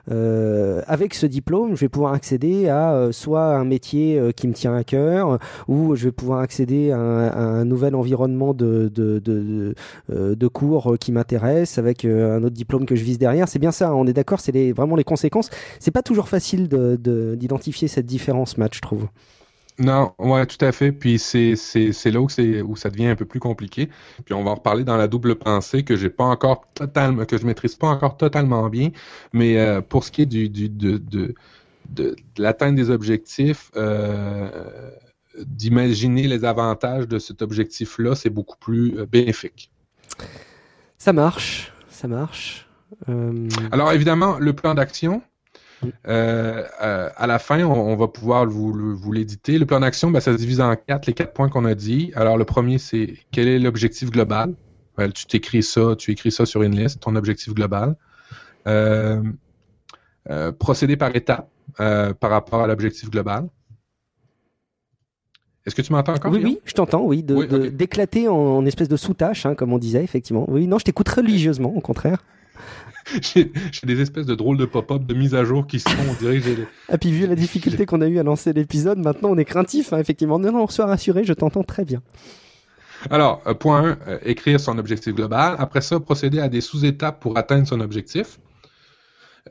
avec ce diplôme je vais pouvoir accéder à soit un métier qui me tient à cœur ou je pouvoir accéder à un, nouvel environnement de, de, de, euh, de cours qui m'intéresse avec euh, un autre diplôme que je vise derrière. C'est bien ça, hein, on est d'accord, c'est vraiment les conséquences. C'est pas toujours facile d'identifier cette différence, match, je trouve. Non, ouais, tout à fait. Puis c'est là où, où ça devient un peu plus compliqué. Puis on va en reparler dans la double pensée que j'ai pas encore totalement, que je maîtrise pas encore totalement bien. Mais euh, pour ce qui est du, du de, de, de, l'atteinte des objectifs, euh, d'imaginer les avantages de cet objectif-là, c'est beaucoup plus euh, bénéfique. Ça marche, ça marche. Euh, Alors évidemment, le plan d'action, euh, à la fin, on, va pouvoir vous, l'éditer. Le plan d'action, ben, ça se divise en quatre, les quatre points qu'on a dit. Alors le premier, c'est quel est l'objectif global? tu t'écris ça, tu écris ça sur une liste, ton objectif global. procéder par étapes par rapport à l'objectif global. Est-ce que tu m'entends encore? Oui, Guillaume? oui, je t'entends, oui, d'éclater en, en espèce de sous-tâche, hein, comme on disait, effectivement. Oui, non, je t'écoute religieusement, au contraire. J'ai des espèces de drôles de pop-up de mise à jour qui se font. On dirait que j'ai. Ah, puis vu la difficulté qu'on a eu à lancer l'épisode, maintenant on est craintif, hein, effectivement. Non, non, sois rassuré, je t'entends très bien. Alors, euh, point 1, écrire son objectif global. Après ça, procéder à des sous-étapes pour atteindre son objectif.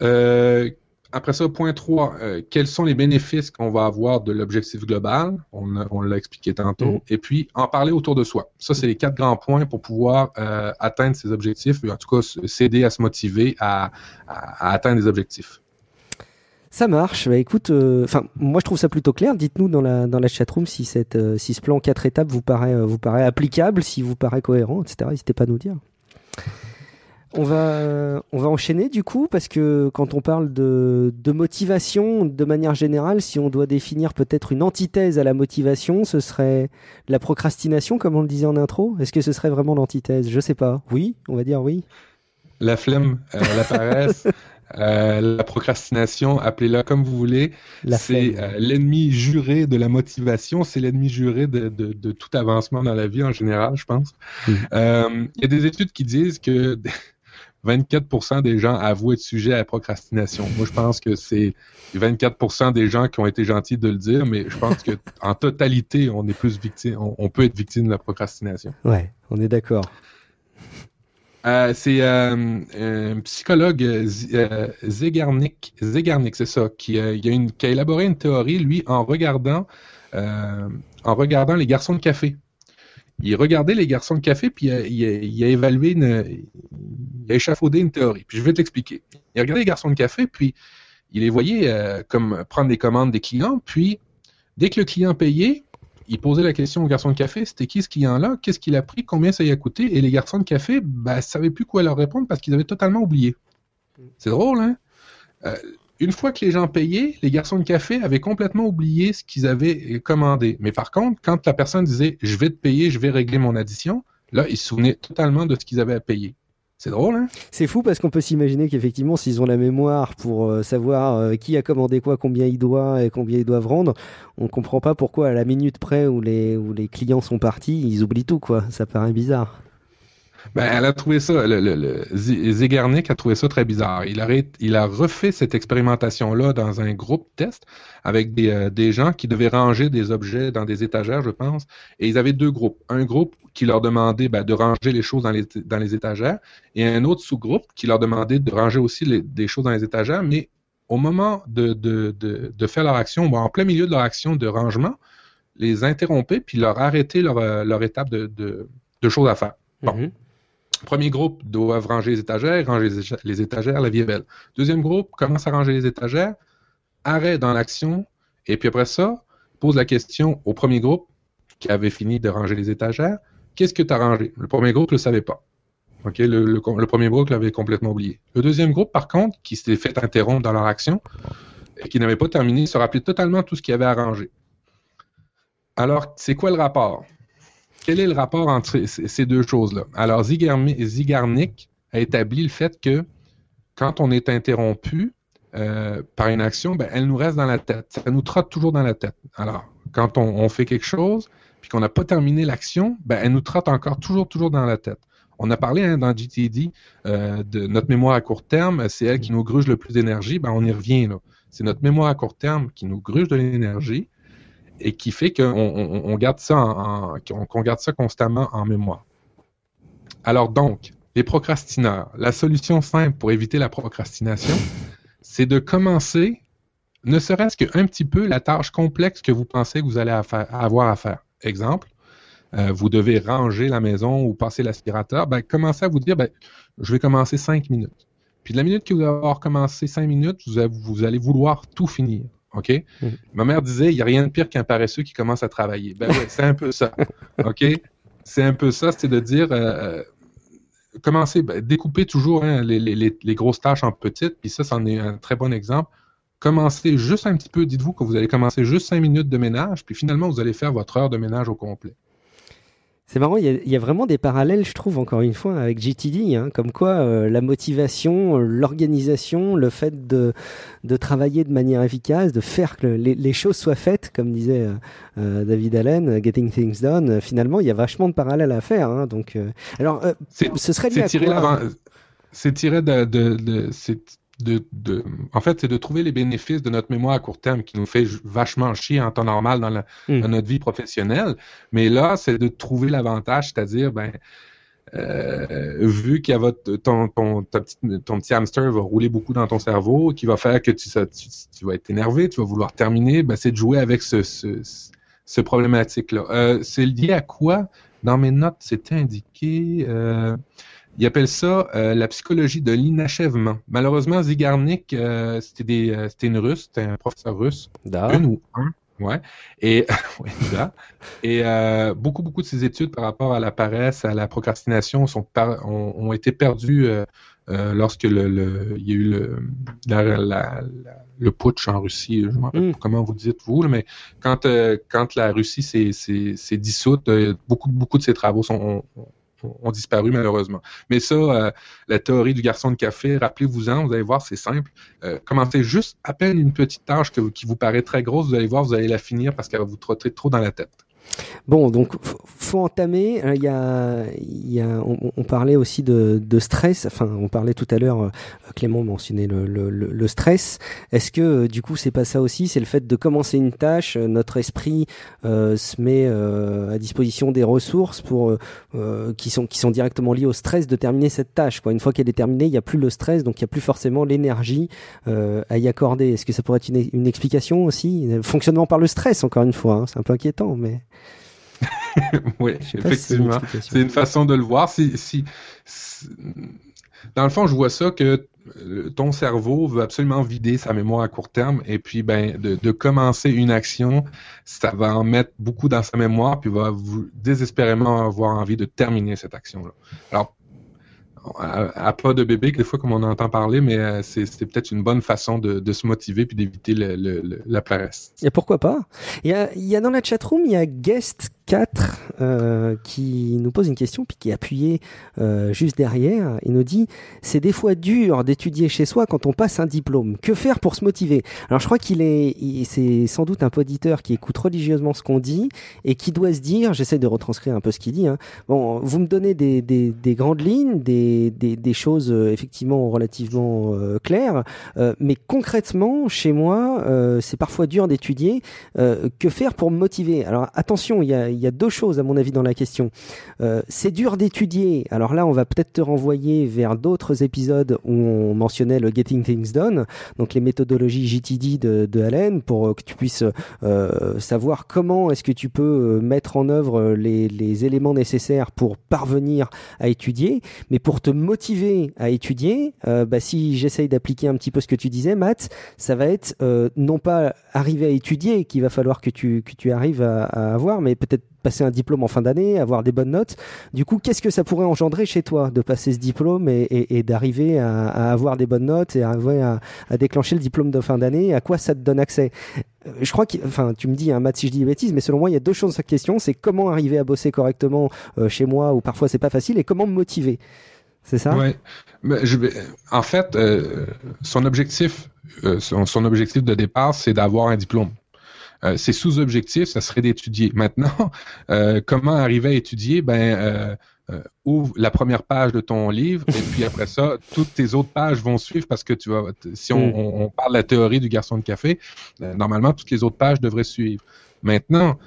Euh, après ça, point 3, euh, quels sont les bénéfices qu'on va avoir de l'objectif global? On, l'a expliqué tantôt. Mhm. Et puis, en parler autour de soi. Ça, c'est les quatre grands points pour pouvoir euh, atteindre ses objectifs, ou en tout cas, s'aider à se motiver à, à- à atteindre des objectifs. Ça marche. Bah, écoute, euh, enfin, moi je trouve ça plutôt clair. Dites-nous dans la dans la chatroom si cette euh, si ce plan en quatre étapes vous paraît euh, vous paraît applicable, si vous paraît cohérent, etc. N'hésitez pas à nous dire. On va on va enchaîner du coup parce que quand on parle de de motivation de manière générale, si on doit définir peut-être une antithèse à la motivation, ce serait la procrastination, comme on le disait en intro. Est-ce que ce serait vraiment l'antithèse? Je sais pas. Oui, on va dire oui. La flemme, euh, la paresse, euh, la procrastination, appelez-la comme vous voulez. C'est euh, l'ennemi juré de la motivation, c'est l'ennemi juré de, de- de tout avancement dans la vie en général, je pense. Euh, Il y a des études qui disent que 24% des gens avouent être sujets à la procrastination. Moi, je pense que c'est 24% des gens qui ont été gentils de le dire, mais je pense que en totalité, on est plus victime, on, on peut être victime de la procrastination. Ouais, on est d'accord. Euh, c'est euh, un psychologue euh, euh, Zegarnik, Zegarnik, c'est ça, qui, euh, il a une- qui a élaboré une théorie, lui, en regardant, euh, en regardant les garçons de café. Il regardait les garçons de café, puis il a, il a- il a évalué, une, il a échafaudé une théorie. Puis je vais t'expliquer. Il regardait les garçons de café, puis il les voyait euh, comme prendre des commandes des clients, puis dès que le client payait, il posait la question aux garçons de café, c'était qui ce client-là, qu'est-ce qu'il a pris, combien ça y a coûté, et les garçons de café, ben, ne savaient plus quoi leur répondre parce qu'ils avaient totalement oublié. C'est drôle, hein? Euh, une fois que les gens payaient, les garçons de café avaient complètement oublié ce qu'ils avaient commandé. Mais par contre, quand la personne disait je vais te payer, je vais régler mon addition, là, ils se souvenaient totalement de ce qu'ils avaient à payer. C'est drôle, hein? C'est fou parce qu'on peut s'imaginer qu'effectivement, s'ils ont la mémoire pour euh, savoir euh, qui a commandé quoi, combien il doit et combien ils doivent rendre, on comprend pas pourquoi à la minute près où les, où les clients sont partis, ils oublient tout, quoi. Ça paraît bizarre. Ben, elle a trouvé ça, le, le, a trouvé ça très bizarre. Il a, il a refait cette expérimentation-là dans un groupe test avec des, euh, des gens qui devaient ranger des objets dans des étagères, je pense. Et ils avaient deux groupes. Un groupe qui leur demandait ben, de ranger les choses dans les, étagères et un autre sous-groupe qui leur demandait de ranger aussi des choses dans les étagères, mais au moment de, faire leur action, ben, en plein milieu de leur action de rangement, les interrompait puis leur arrêter leur, euh, leur étape de, choses à faire. Bon. Mhm. Premier groupe doivent ranger les étagères, ranger les étagères, la vie est belle. Deuxième groupe commence à ranger les étagères, arrêt dans l'action, et puis après ça, pose la question au premier groupe qui avait fini de ranger les étagères, qu'est-ce que tu as rangé? Le premier groupe ne le savait pas. Le, premier groupe l'avait complètement oublié. Le deuxième groupe, par contre, qui s'était fait interrompre dans leur action et qui n'avait pas terminé, se rappelait totalement tout ce qu'il avait ranger. Alors, c'est quoi le rapport? Quel est le rapport entre ces deux choses-là? Alors, Zigarnik a établi le fait que quand on est interrompu euh, par une action, ben, elle nous reste dans la tête. Ça nous trotte toujours dans la tête. Alors, quand on, on fait quelque chose, puis qu'on n'a pas terminé l'action, ben, elle nous trotte encore toujours, toujours dans la tête. On a parlé hein, dans GTD euh, de notre mémoire à court terme, c'est elle qui nous gruge le plus d'énergie. Ben, on y revient là. C'est notre mémoire à court terme qui nous gruge de l'énergie et qui fait qu'on on, on garde ça garde ça constamment en mémoire. Alors donc, les procrastineurs, la solution simple pour éviter la procrastination, c'est de commencer, ne serait-ce qu'un petit peu, la tâche complexe que vous pensez que vous allez avoir à faire. Exemple, euh, vous devez ranger la maison ou passer l'aspirateur, ben, commencez à vous dire, ben, je vais commencer cinq minutes. Puis de la minute que vous allez avoir commencé cinq minutes, vous allez vouloir tout finir. OK? Mhm. Ma mère disait, il n'y a rien de pire qu'un paresseux qui commence à travailler. Ben ouais, c'est un peu ça. OK? C'est un peu ça, c'est de dire, euh, commencer, ben, découper toujours hein, les- les grosses tâches en petites, puis ça, c'en est un très bon exemple. Commencez juste un petit peu, dites-vous que vous allez commencer juste cinq minutes de ménage, puis finalement, vous allez faire votre heure de ménage au complet. C'est marrant, il y, a, il y, a, vraiment des parallèles, je trouve, encore une fois, avec GTD, hein, comme quoi euh, la motivation, l'organisation, le fait de, de travailler de manière efficace, de faire que les, les choses soient faites, comme disait euh, euh David Allen, Getting Things Done, euh, finalement, il y a vachement de parallèles à faire. Hein, donc, alors, ce serait bien. C'est tiré de, de, de, de, de, en fait, c'est de trouver les bénéfices de notre mémoire à court terme qui nous fait vachement chier en temps normal dans, la, mm. dans notre vie professionnelle. Mais là, c'est de trouver l'avantage, c'est-à-dire, ben, euh, vu qu'il y a votre, ton, ton, ton, petit hamster va rouler beaucoup dans ton cerveau, qui va faire que tu, tu, tu vas être énervé, tu vas vouloir terminer, ben, c'est de jouer avec ce, ce, ce problématique-là. Euh, c'est lié à quoi? Dans mes notes, c'était indiqué. Euh, il appelle ça euh, la psychologie de l'inachèvement. Malheureusement, Zigarnik, euh, c'était euh, une russe, c'était un professeur russe. Une ou un. Ouais. Et, et beaucoup, beaucoup de ses études par rapport à la paresse, à la procrastination sont ont, été perdues lorsque le, il y a eu le, le putsch en Russie. Je ne rappelle hmm. pas comment vous dites, vous, mais quand, quand la Russie s'est dissoute, beaucoup, beaucoup de ses travaux sont, ont disparu malheureusement. Mais ça, euh, la théorie du garçon de café, rappelez-vous-en, vous allez voir, c'est simple. Euh, commencez juste à peine une petite tâche qui vous paraît très grosse, vous allez voir, vous allez la finir parce qu'elle va vous trotter trop dans la tête. Bon, donc faut entamer. Euh, il y a, y a, on, parlait aussi de, de, stress. Enfin, on parlait tout à l'heure. Euh, Clément mentionnait le, le, le stress. Est-ce que euh, du coup c'est pas ça aussi C'est le fait de commencer une tâche. Notre esprit euh, se met euh, à disposition des ressources pour qui sont qui sont directement liées au stress de terminer cette tâche. Quoi. Une fois qu'elle est terminée, il n'y a plus le stress, donc il n'y a plus forcément l'énergie à y accorder. Est-ce que ça pourrait être une, une explication aussi Fonctionnement par le stress, encore une fois. Hein. C'est un peu inquiétant, mais. oui, effectivement. c'est une façon de le voir. Si, si, dans le fond, je vois ça que euh, ton cerveau veut absolument vider sa mémoire à court terme et puis ben de, de commencer une action, ça va en mettre beaucoup dans sa mémoire puis va vous désespérément avoir envie de terminer cette action-là. Alors à, pas de bébé, des fois, comme on entend parler, mais euh, c'est peut-être une bonne façon de, de se motiver puis d'éviter la paresse. Et pourquoi pas? Il y, a, il y a dans la chatroom, il y a Guest 4 euh, qui nous pose une question puis qui est appuyé euh, juste derrière. Il nous dit c'est des fois dur d'étudier chez soi quand on passe un diplôme. Que faire pour se motiver? Alors je crois qu'il est, c'est sans doute un auditeur qui écoute religieusement ce qu'on dit et qui doit se dire, j'essaie de retranscrire un peu ce qu'il dit. Hein, bon, vous me donnez des, des, des grandes lignes, des, des, choses euh, effectivement relativement claires, mais concrètement chez moi, c'est parfois dur d'étudier. que faire pour me motiver? Alors attention, il y a y a deux choses à mon avis dans la question. Euh, c'est dur d'étudier. Alors là, on va peut-être te renvoyer vers d'autres épisodes où on mentionnait le Getting Things Done, donc les méthodologies GTD de, de Allen, pour que tu puisses euh, savoir comment est-ce que tu peux euh, mettre en œuvre les, éléments nécessaires pour parvenir à étudier. Mais pour te motiver à étudier, euh, bah, si j'essaye d'appliquer un petit peu ce que tu disais, Matt, ça va être euh, non pas arriver à étudier qu'il va falloir que tu, que tu arrives à avoir, mais peut-être passer un diplôme en fin d'année, avoir des bonnes notes. Du coup, qu'est-ce que ça pourrait engendrer chez toi de passer ce diplôme et, d'arriver à, avoir des bonnes notes et à, à, déclencher le diplôme de fin d'année? À quoi ça te donne accès? Euh, je crois que, enfin, tu me dis, hein, Matt, si je dis des bêtises, mais selon moi, il y a deux choses dans cette question. C'est comment arriver à bosser correctement euh, chez moi, ou parfois c'est pas facile, et comment me motiver. C'est ça? Oui. En fait, euh, son objectif, son, objectif de départ, c'est d'avoir un diplôme. Euh, ses sous-objectifs, ça serait d'étudier. Maintenant, euh, comment arriver à étudier? Ben, euh, ouvre la première page de ton livre et puis après ça, toutes tes autres pages vont suivre parce que tu vas, si on, mm. on, parle de la théorie du garçon de café, normalement toutes les autres pages devraient suivre. Maintenant,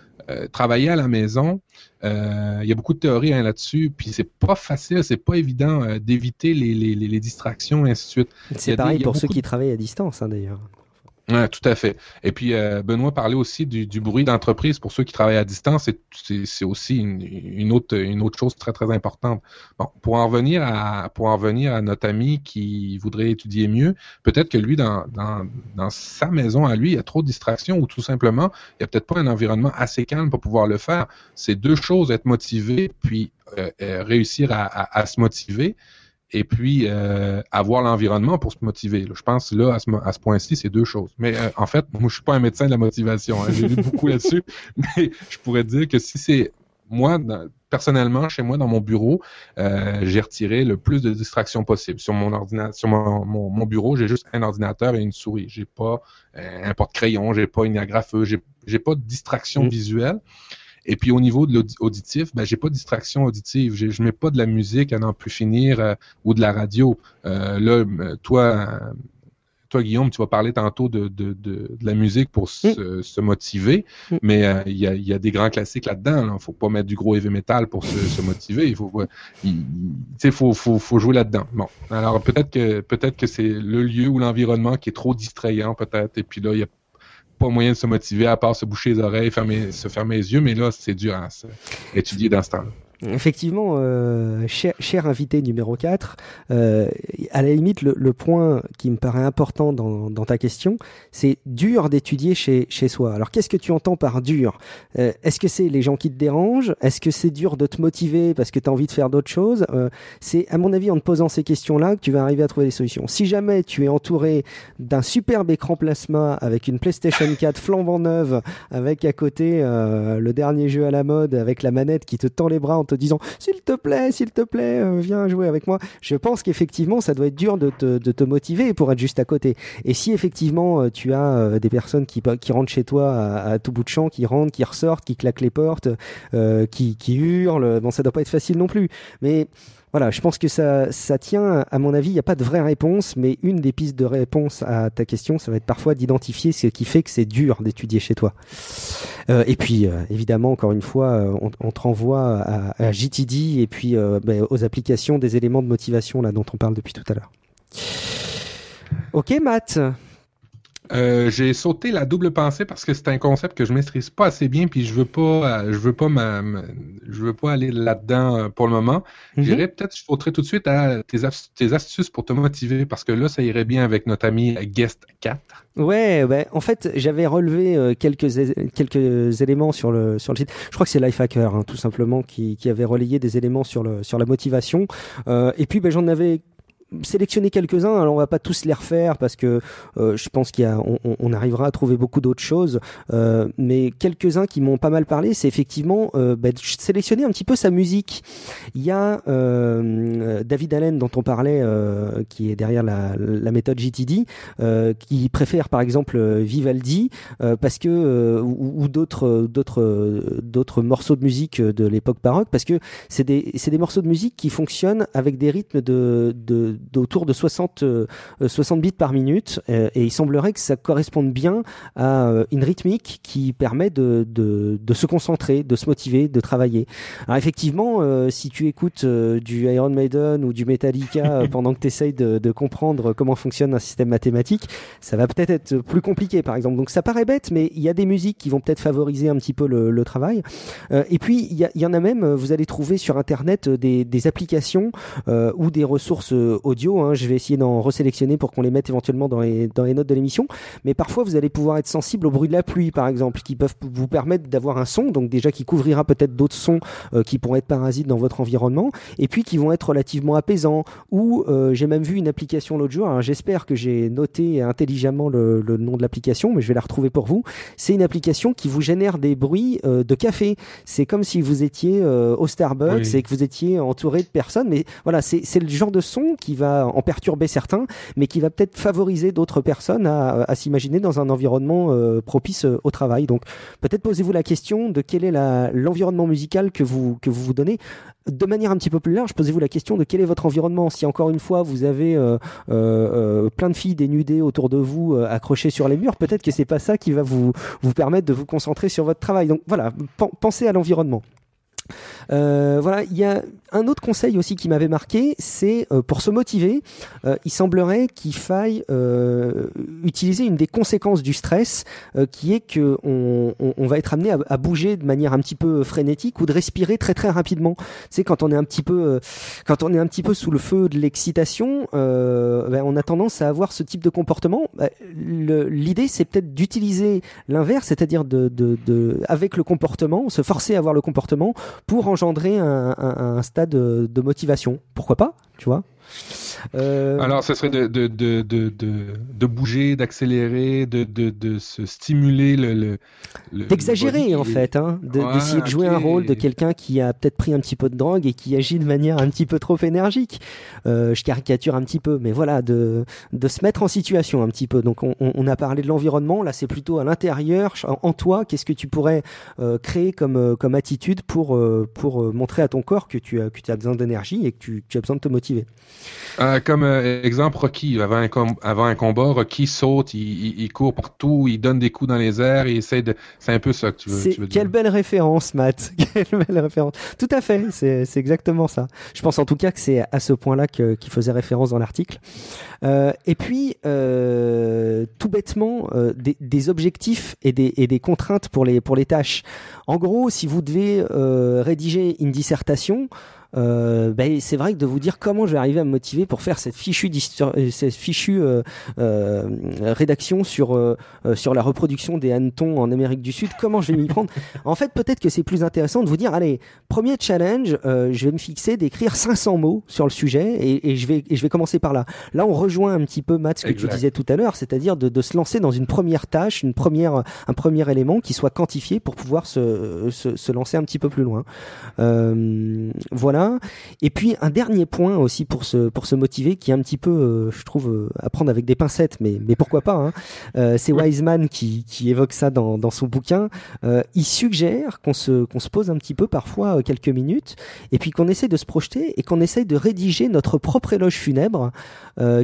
travailler à la maison, il y a beaucoup de théories hein, là-dessus, puis c'est pas facile, c'est pas évident d'éviter les, les, les, distractions et ainsi de suite. C'est pareil pour ceux qui travaillent à distance, hein, d'ailleurs. Ouais, tout à fait. Et puis, euh, Benoît parlait aussi du, bruit d'entreprise pour ceux qui travaillent à distance. C'est aussi une, autre, chose très, très importante. Bon, pour en revenir à, revenir à notre ami qui voudrait étudier mieux, peut-être que lui, dans, sa maison à lui, il y a trop de distractions ou tout simplement, il n'y a peut-être pas un environnement assez calme pour pouvoir le faire. C'est deux choses, être motivé, puis euh, euh réussir à se motiver et puis euh, avoir l'environnement pour se motiver. Je pense là, à ce, à ce point-ci, c'est deux choses. Mais euh, en fait, moi, je suis pas un médecin de la motivation. Hein. J'ai lu beaucoup là-dessus, mais je pourrais dire que si c'est moi, personnellement, chez moi, dans mon bureau, euh, j'ai retiré le plus de distractions possible. Sur mon ordinateur, sur mon, mon, bureau, j'ai juste un ordinateur et une souris. J'ai pas euh, un porte-crayon, j'ai pas une agrafeuse, j'ai, j'ai pas de distraction mm. visuelle. Et puis au niveau de l'auditif, ben j'ai pas de distraction auditive. Je mets pas de la musique à n'en plus finir euh, ou de la radio. Euh, là, toi, toi, Guillaume, tu vas parler tantôt de, de, de, la musique pour se, se motiver, mais euh, il y, a, y, a, des grands classiques là-dedans. Il ne faut pas mettre du gros heavy metal pour se, se motiver. Il faut, il, faut, faut, faut jouer là-dedans. Bon, alors peut-être que peut-être que c'est le lieu ou l'environnement qui est trop distrayant, peut-être. Et puis là, il y a pas moyen de se motiver à part se boucher les oreilles, fermer, se fermer les yeux, mais là, c'est dur à étudier dans ce temps-là. Effectivement, euh, cher, invité numéro 4, euh, à la limite, le, point qui me paraît important dans, ta question, c'est dur d'étudier chez, chez soi. Alors, qu'est-ce que tu entends par dur? Euh, Est-ce que c'est les gens qui te dérangent? Est-ce que c'est dur de te motiver parce que tu as envie de faire d'autres choses? C'est, à mon avis, en te posant ces questions-là que tu vas arriver à trouver des solutions. Si jamais tu es entouré d'un superbe écran plasma avec une PlayStation 4 flambant neuve, avec à côté le dernier jeu à la mode, avec la manette qui te tend les bras en te disant s'il te plaît, s'il te plaît, euh, viens jouer avec moi. Je pense qu'effectivement, ça doit être dur de te, de te, motiver pour être juste à côté. Et si effectivement euh, tu as euh, des personnes qui, qui rentrent chez toi à, tout bout de champ, qui rentrent, qui ressortent, qui claquent les portes, qui, qui hurlent, bon, ça doit pas être facile non plus. Mais voilà, je pense que ça, ça tient, à mon avis, il n'y a pas de vraie réponse, mais une des pistes de réponse à ta question, ça va être parfois d'identifier ce qui fait que c'est dur d'étudier chez toi. Euh, et puis, euh, évidemment, encore une fois, euh, on, on te renvoie à, à, JTD et puis ben, aux applications des éléments de motivation là dont on parle depuis tout à l'heure. Ok, Matt? Euh, j'ai sauté la double pensée parce que c'est un concept que je maîtrise pas assez bien, puis je veux pas, euh, je veux pas, je veux pas aller là-dedans euh, pour le moment. Mm J'irais peut-être, je sauterais tout de suite à tes, astuces pour te motiver parce que là, ça irait bien avec notre ami Guest 4. Ouais, ouais. en fait, j'avais relevé quelques quelques éléments sur le sur le site. Je crois que c'est Lifehacker, hein, tout simplement, qui, qui avait relayé des éléments sur le sur la motivation. et puis, ben, j'en avais sélectionner quelques-uns. Alors on va pas tous les refaire parce que euh, je pense qu'il y a, on, on, arrivera à trouver beaucoup d'autres choses. Euh, mais quelques-uns qui m'ont pas mal parlé, c'est effectivement euh, bah, sélectionner un petit peu sa musique. Il y a euh, David Allen dont on parlait, euh, qui est derrière la, la méthode GTD, qui préfère par exemple Vivaldi parce que ou, ou d'autres d'autres d'autres morceaux de musique de l'époque baroque parce que c'est des c'est des morceaux de musique qui fonctionnent avec des rythmes de, de d'autour de 60, 60 euh, bits par minute euh, et il semblerait que ça corresponde bien à euh, une rythmique qui permet de, de, de se concentrer, de se motiver, de travailler. Alors effectivement, si tu écoutes du Iron Maiden ou du Metallica pendant que tu essayes de, de, comprendre comment fonctionne un système mathématique, ça va peut-être être plus compliqué par exemple. Donc ça paraît bête, mais il y a des musiques qui vont peut-être favoriser un petit peu le, le travail. et puis il y, y, en a même, vous allez trouver sur Internet des, des applications ou des ressources audio. Hein. je vais essayer d'en resélectionner pour qu'on les mette éventuellement dans les, dans les notes de l'émission. Mais parfois, vous allez pouvoir être sensible au bruit de la pluie, par exemple, qui peuvent vous permettre d'avoir un son, donc déjà qui couvrira peut-être d'autres sons euh, qui pourraient être parasites dans votre environnement, et puis qui vont être relativement apaisants. Ou euh, j'ai même vu une application l'autre jour. J'espère que j'ai noté intelligemment le, le nom de l'application, mais je vais la retrouver pour vous. C'est une application qui vous génère des bruits euh, de café. C'est comme si vous étiez au Starbucks et que vous étiez entouré de personnes. Mais voilà, c'est le genre de son qui va en perturber certains, mais qui va peut-être favoriser d'autres personnes à, s'imaginer dans un environnement euh, propice euh, au travail. Donc peut-être posez-vous la question de quel est l'environnement musical que vous, que vous vous donnez. De manière un petit peu plus large, posez-vous la question de quel est votre environnement. Si encore une fois vous avez euh, plein de filles dénudées autour de vous, accrochées sur les murs, peut-être que c'est pas ça qui va vous, vous permettre de vous concentrer sur votre travail. Donc voilà, pensez à l'environnement. Voilà, il y a un autre conseil aussi qui m'avait marqué, c'est euh, pour se motiver, euh, il semblerait qu'il faille utiliser une des conséquences du stress, qui est que on, va être amené à, bouger de manière un petit peu frénétique ou de respirer très très rapidement. C'est quand on est un petit peu, quand on est un petit peu sous le feu de l'excitation, ben, on a tendance à avoir ce type de comportement. Ben, l'idée, c'est peut-être d'utiliser l'inverse, c'est-à-dire de, de, avec le comportement, se forcer à avoir le comportement pour engendrer un, un, un stade de motivation. Pourquoi pas, tu vois Euh, Alors, ce serait de, de, de, de, bouger, d'accélérer, de, de, de se stimuler le. le, D'exagérer, en fait, hein, d'essayer de jouer un rôle de quelqu'un qui a peut-être pris un petit peu de drogue et qui agit de manière un petit peu trop énergique. Euh, je caricature un petit peu, mais voilà, de, de se mettre en situation un petit peu. Donc, on, on a parlé de l'environnement, là, c'est plutôt à l'intérieur, en toi, qu'est-ce que tu pourrais euh, créer comme, comme attitude pour, pour montrer à ton corps que tu as, que tu as besoin d'énergie et que tu, tu as besoin de te motiver? Euh, comme euh, exemple, Rocky, avant un, avant un combat, Rocky saute, il, il, court partout, il donne des coups dans les airs, il essaie de. C'est un peu ça que tu veux, tu veux dire. Quelle belle référence, Matt. Quelle belle référence. Tout à fait, c'est exactement ça. Je pense en tout cas que c'est à ce point-là qu'il faisait référence dans l'article. Euh, et puis, euh, tout bêtement, euh, des, des, objectifs et des, et des contraintes pour les, pour les tâches. En gros, si vous devez euh, rédiger une dissertation, euh, ben, c'est vrai que de vous dire comment je vais arriver à me motiver pour faire cette fichue, euh, cette fichue euh, euh, rédaction sur sur la reproduction des hannetons en Amérique du Sud, comment je vais m'y prendre En fait, peut-être que c'est plus intéressant de vous dire, allez, premier challenge, je vais me fixer d'écrire 500 mots sur le sujet et, et je vais et je vais commencer par là. Là, on rejoint un petit peu Matt ce que tu disais tout à l'heure, c'est-à-dire de, de, se lancer dans une première tâche, une première un premier élément qui soit quantifié pour pouvoir se, se, se lancer un petit peu plus loin. voilà. Et puis un dernier point aussi pour se pour se motiver, qui est un petit peu, euh, je trouve, euh, à prendre avec des pincettes, mais mais pourquoi pas. Hein. Euh, c'est Wiseman qui qui évoque ça dans dans son bouquin. il suggère qu'on se qu'on se pose un petit peu parfois quelques minutes, et puis qu'on essaie de se projeter et qu'on essaye de rédiger notre propre éloge funèbre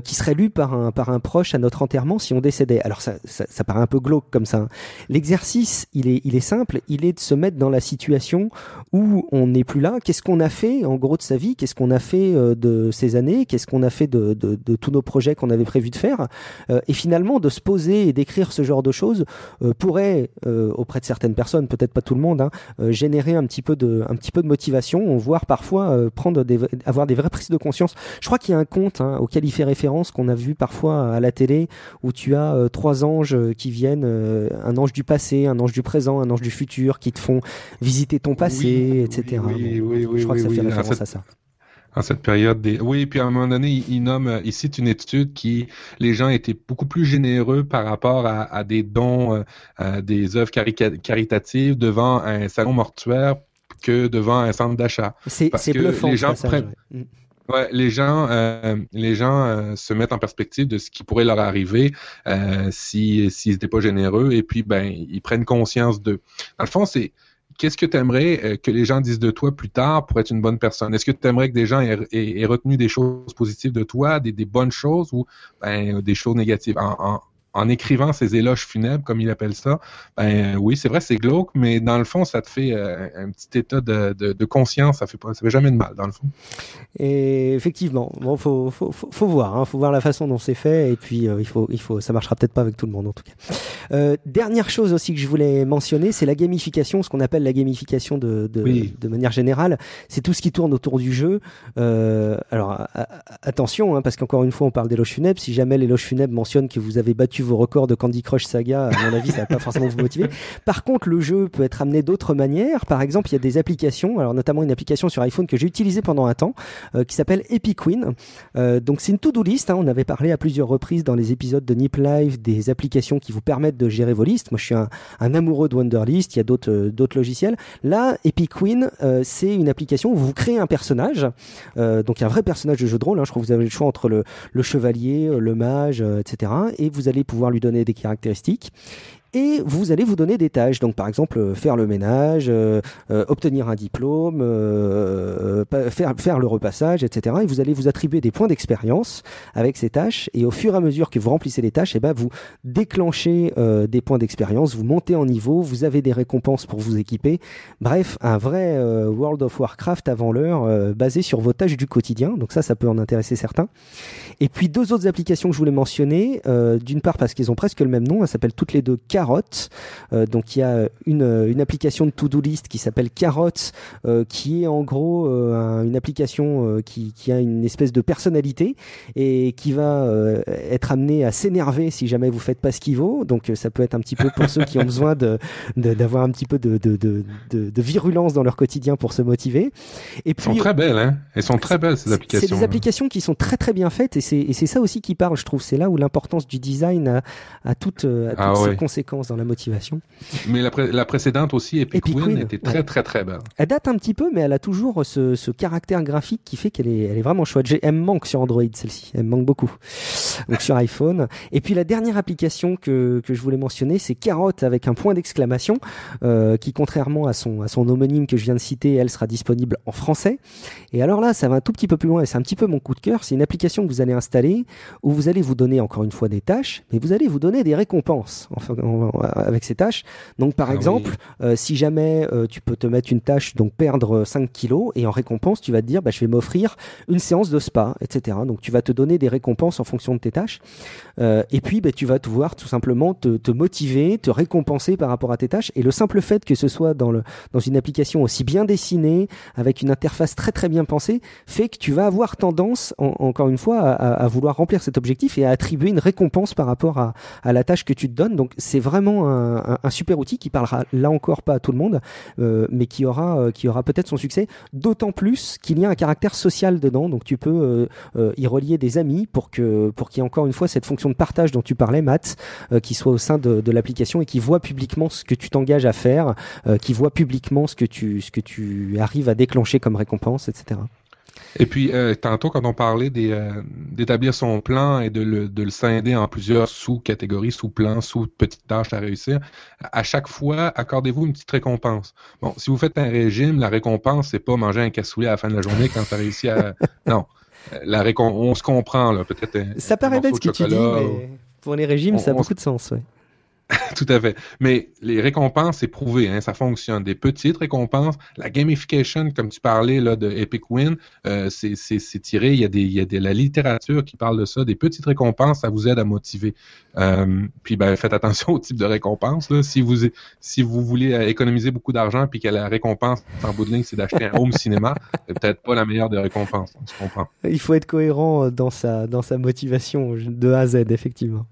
qui serait lu par un par un proche à notre enterrement si on décédait. Alors ça ça, ça paraît un peu glauque comme ça. Hein. L'exercice, il est il est simple, il est de se mettre dans la situation où on n'est plus là. Qu'est-ce qu'on a fait en gros de sa vie, qu'est-ce qu'on a fait euh, de ces années, qu'est-ce qu'on a fait de, tous nos projets qu'on avait prévu de faire, euh, et finalement de se poser et d'écrire ce genre de choses euh, pourrait auprès de certaines personnes, peut-être pas tout le monde, hein, générer un petit peu de, un petit peu de motivation, voire parfois prendre des, avoir des vraies prises de conscience. Je crois qu'il y a un conte hein, auquel il fait référence qu'on a vu parfois à la télé où tu as trois anges qui viennent, un ange du passé, un ange du présent, un ange du futur, qui te font visiter ton passé, etc. Oui, oui, oui, je crois que ça fait référence à ça en cette période des. Oui, puis à un moment donné, il, nomme, il cite une étude qui les gens étaient beaucoup plus généreux par rapport à, des dons, euh, à des œuvres caritatives devant un salon mortuaire que devant un centre d'achat. C'est bluffant. Les gens prennent. Mm. Ouais, les gens, euh, les gens euh, se mettent en perspective de ce qui pourrait leur arriver si s'ils n'étaient pas généreux, et puis ben ils prennent conscience de. Dans le fond, c'est qu'est-ce que tu aimerais euh, que les gens disent de toi plus tard pour être une bonne personne? Est-ce que tu aimerais que des gens aient, retenu des choses positives de toi, des, bonnes choses ou ben, des choses négatives? en, en écrivant ces éloges funèbres, comme il appelle ça, ben oui, c'est vrai, c'est glauque, mais dans le fond, ça te fait euh, un petit état de, de, conscience, ça fait pas, ça fait jamais de mal, dans le fond. Et effectivement, bon, faut, faut, faut, voir, hein, faut voir la façon dont c'est fait, et puis euh, il faut, il faut, ça marchera peut-être pas avec tout le monde en tout cas. Euh, dernière chose aussi que je voulais mentionner, c'est la gamification, ce qu'on appelle la gamification de, de, de manière générale. C'est tout ce qui tourne autour du jeu. Euh, alors attention, hein, parce qu'encore une fois, on parle d'éloge funèbre. Si jamais l'éloge funèbre mentionne que vous avez battu vos records de Candy Crush Saga, à mon avis, ça va pas forcément vous motiver. Par contre, le jeu peut être amené d'autres manières. Par exemple, il y a des applications, alors notamment une application sur iPhone que j'ai utilisée pendant un temps, euh, qui s'appelle Epic Win. Euh, donc c'est une to-do list. Hein. on avait parlé à plusieurs reprises dans les épisodes de Nip Live des applications qui vous permettent de gérer vos listes. Moi, je suis un, amoureux de Wonderlist. Il y a d'autres euh, logiciels. Là, Epic Win, c'est une application où vous créez un personnage. donc un vrai personnage de jeu de rôle. Hein. Je crois que vous avez le choix entre le chevalier, le mage, etc. Et vous allez pouvoir lui donner des caractéristiques et vous allez vous donner des tâches. Donc par exemple euh, faire le ménage, euh, euh, obtenir un diplôme, faire, faire le repassage, etc. Et vous allez vous attribuer des points d'expérience avec ces tâches. Et au fur et à mesure que vous remplissez les tâches, et eh ben vous déclenchez des points d'expérience, vous montez en niveau, vous avez des récompenses pour vous équiper. Bref, un vrai World of Warcraft avant l'heure basé sur vos tâches du quotidien. Donc ça, ça peut en intéresser certains. Et puis deux autres applications que je voulais mentionner. D'une part parce qu'ils ont presque le même nom, elles s'appellent toutes les deux Carrot. donc il y a une, une application de to-do list qui s'appelle Carrot, qui est en gros une application qui, qui a une espèce de personnalité et qui va être amené à s'énerver si jamais vous faites pas ce qu'il vaut. Donc ça peut être un petit peu pour ceux qui ont besoin de d'avoir un petit peu de, virulence dans leur quotidien pour se motiver. Et puis, Elles sont très belles, hein Elles sont très belles ces applications. C'est des applications qui sont très très bien faites et c'est ça aussi qui parle, je trouve. C'est là où l'importance du design a, a toutes, a ah ses conséquences dans la motivation. Mais la, la précédente aussi, Epic, Win, était très très très belle. Elle date un petit peu, mais elle a toujours ce, ce caractère graphique qui fait qu'elle est, elle est vraiment chouette. Elle me manque sur Android celle-ci, elle me manque beaucoup. Donc sur iPhone. Et puis la dernière application que, que je voulais mentionner, c'est Carrot avec un point d'exclamation, euh, qui contrairement à son, à son homonyme que je viens de citer, elle sera disponible en français. Et alors là, ça va un tout petit peu plus loin et c'est un petit peu mon coup de cœur. C'est une application que vous allez installer où vous allez vous donner encore une fois des tâches, mais vous allez vous donner des récompenses enfin, avec ces tâches. Donc par ah exemple, euh, si jamais euh, tu peux te mettre une tâche, donc perdre 5 kilos, et en récompense, tu vas te dire, bah, je vais m'offrir une séance de spa, etc. Donc tu vas te donner des récompenses en fonction de tes tâches. Euh, et puis, bah, tu vas pouvoir tout simplement te, te motiver, te récompenser par rapport à tes tâches. Et le simple fait que ce soit dans, le, dans une application aussi bien dessinée, avec une interface très très bien pensée, fait que tu vas avoir tendance, encore une fois, à, vouloir remplir cet objectif et à attribuer une récompense par rapport à, à la tâche que tu te donnes. Donc c'est vraiment un, un, super outil qui parlera là encore pas à tout le monde, euh, mais qui aura, euh, qui aura peut-être son succès. D'autant plus qu'il y a un caractère social dedans. Donc tu peux euh, y relier des amis pour que pour qu'il y ait encore une fois cette fonction de partage dont tu parlais, Matt, qui soit au sein de, de l'application et qui voit publiquement ce que tu t'engages à faire, qui voit publiquement ce que tu ce que tu arrives à déclencher comme récompense, etc. Et puis, euh, tantôt, quand on parlait euh, d'établir son plan et de le, de le scinder en plusieurs sous-catégories, sous-plans, sous-petites tâches à réussir, à chaque fois, accordez-vous une petite récompense. Bon, si vous faites un régime, la récompense, c'est pas manger un cassoulet à la fin de la journée quand tu as réussi à... Non. La on se comprend, là, peut-être. Ça paraît bête ce que tu dis, mais pour les régimes, ça a beaucoup de sens, ouais. Tout à fait. Mais les récompenses, c'est prouvé, hein, ça fonctionne. Des petites récompenses, la gamification, comme tu parlais là, de Epic Win, euh, c'est tiré. Il y, a des, il y a de la littérature qui parle de ça. Des petites récompenses, ça vous aide à motiver. Euh, puis ben, faites attention au type de récompense. Là. Si vous si vous voulez économiser beaucoup d'argent puis que la récompense en bout de ligne, c'est d'acheter un home cinéma, c'est peut-être pas la meilleure des récompenses. On se comprend. Il faut être cohérent dans sa dans sa motivation de A à Z, effectivement.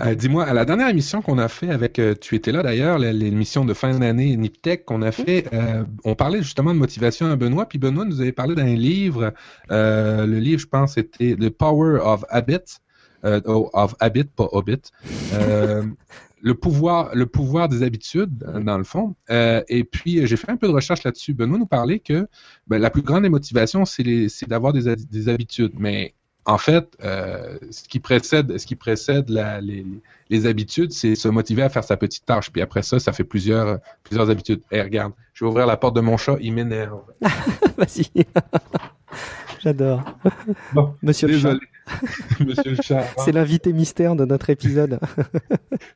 Euh, dis-moi, à la dernière émission qu'on a fait avec, euh, tu étais là d'ailleurs, l'émission de fin d'année Niptech qu'on a fait, euh, on parlait justement de motivation à Benoît, puis Benoît nous avait parlé d'un livre, le livre, je pense, c'était The Power of Habit, of Habit, pas Hobbit. le pouvoir, le pouvoir des habitudes, dans le fond. et puis, j'ai fait un peu de recherche là-dessus. Benoît nous parlait que ben, la plus grande des motivations, c'est d'avoir des, des, habitudes. Mais en fait, euh, ce qui précède, ce qui précède les, habitudes, c'est se motiver à faire sa petite tâche. Puis après ça, ça fait plusieurs, plusieurs habitudes. Eh, regarde, je vais ouvrir la porte de mon chat, il m'énerve. Vas-y. J'adore. Monsieur le chat. Monsieur le chat. C'est l'invité mystère de notre épisode.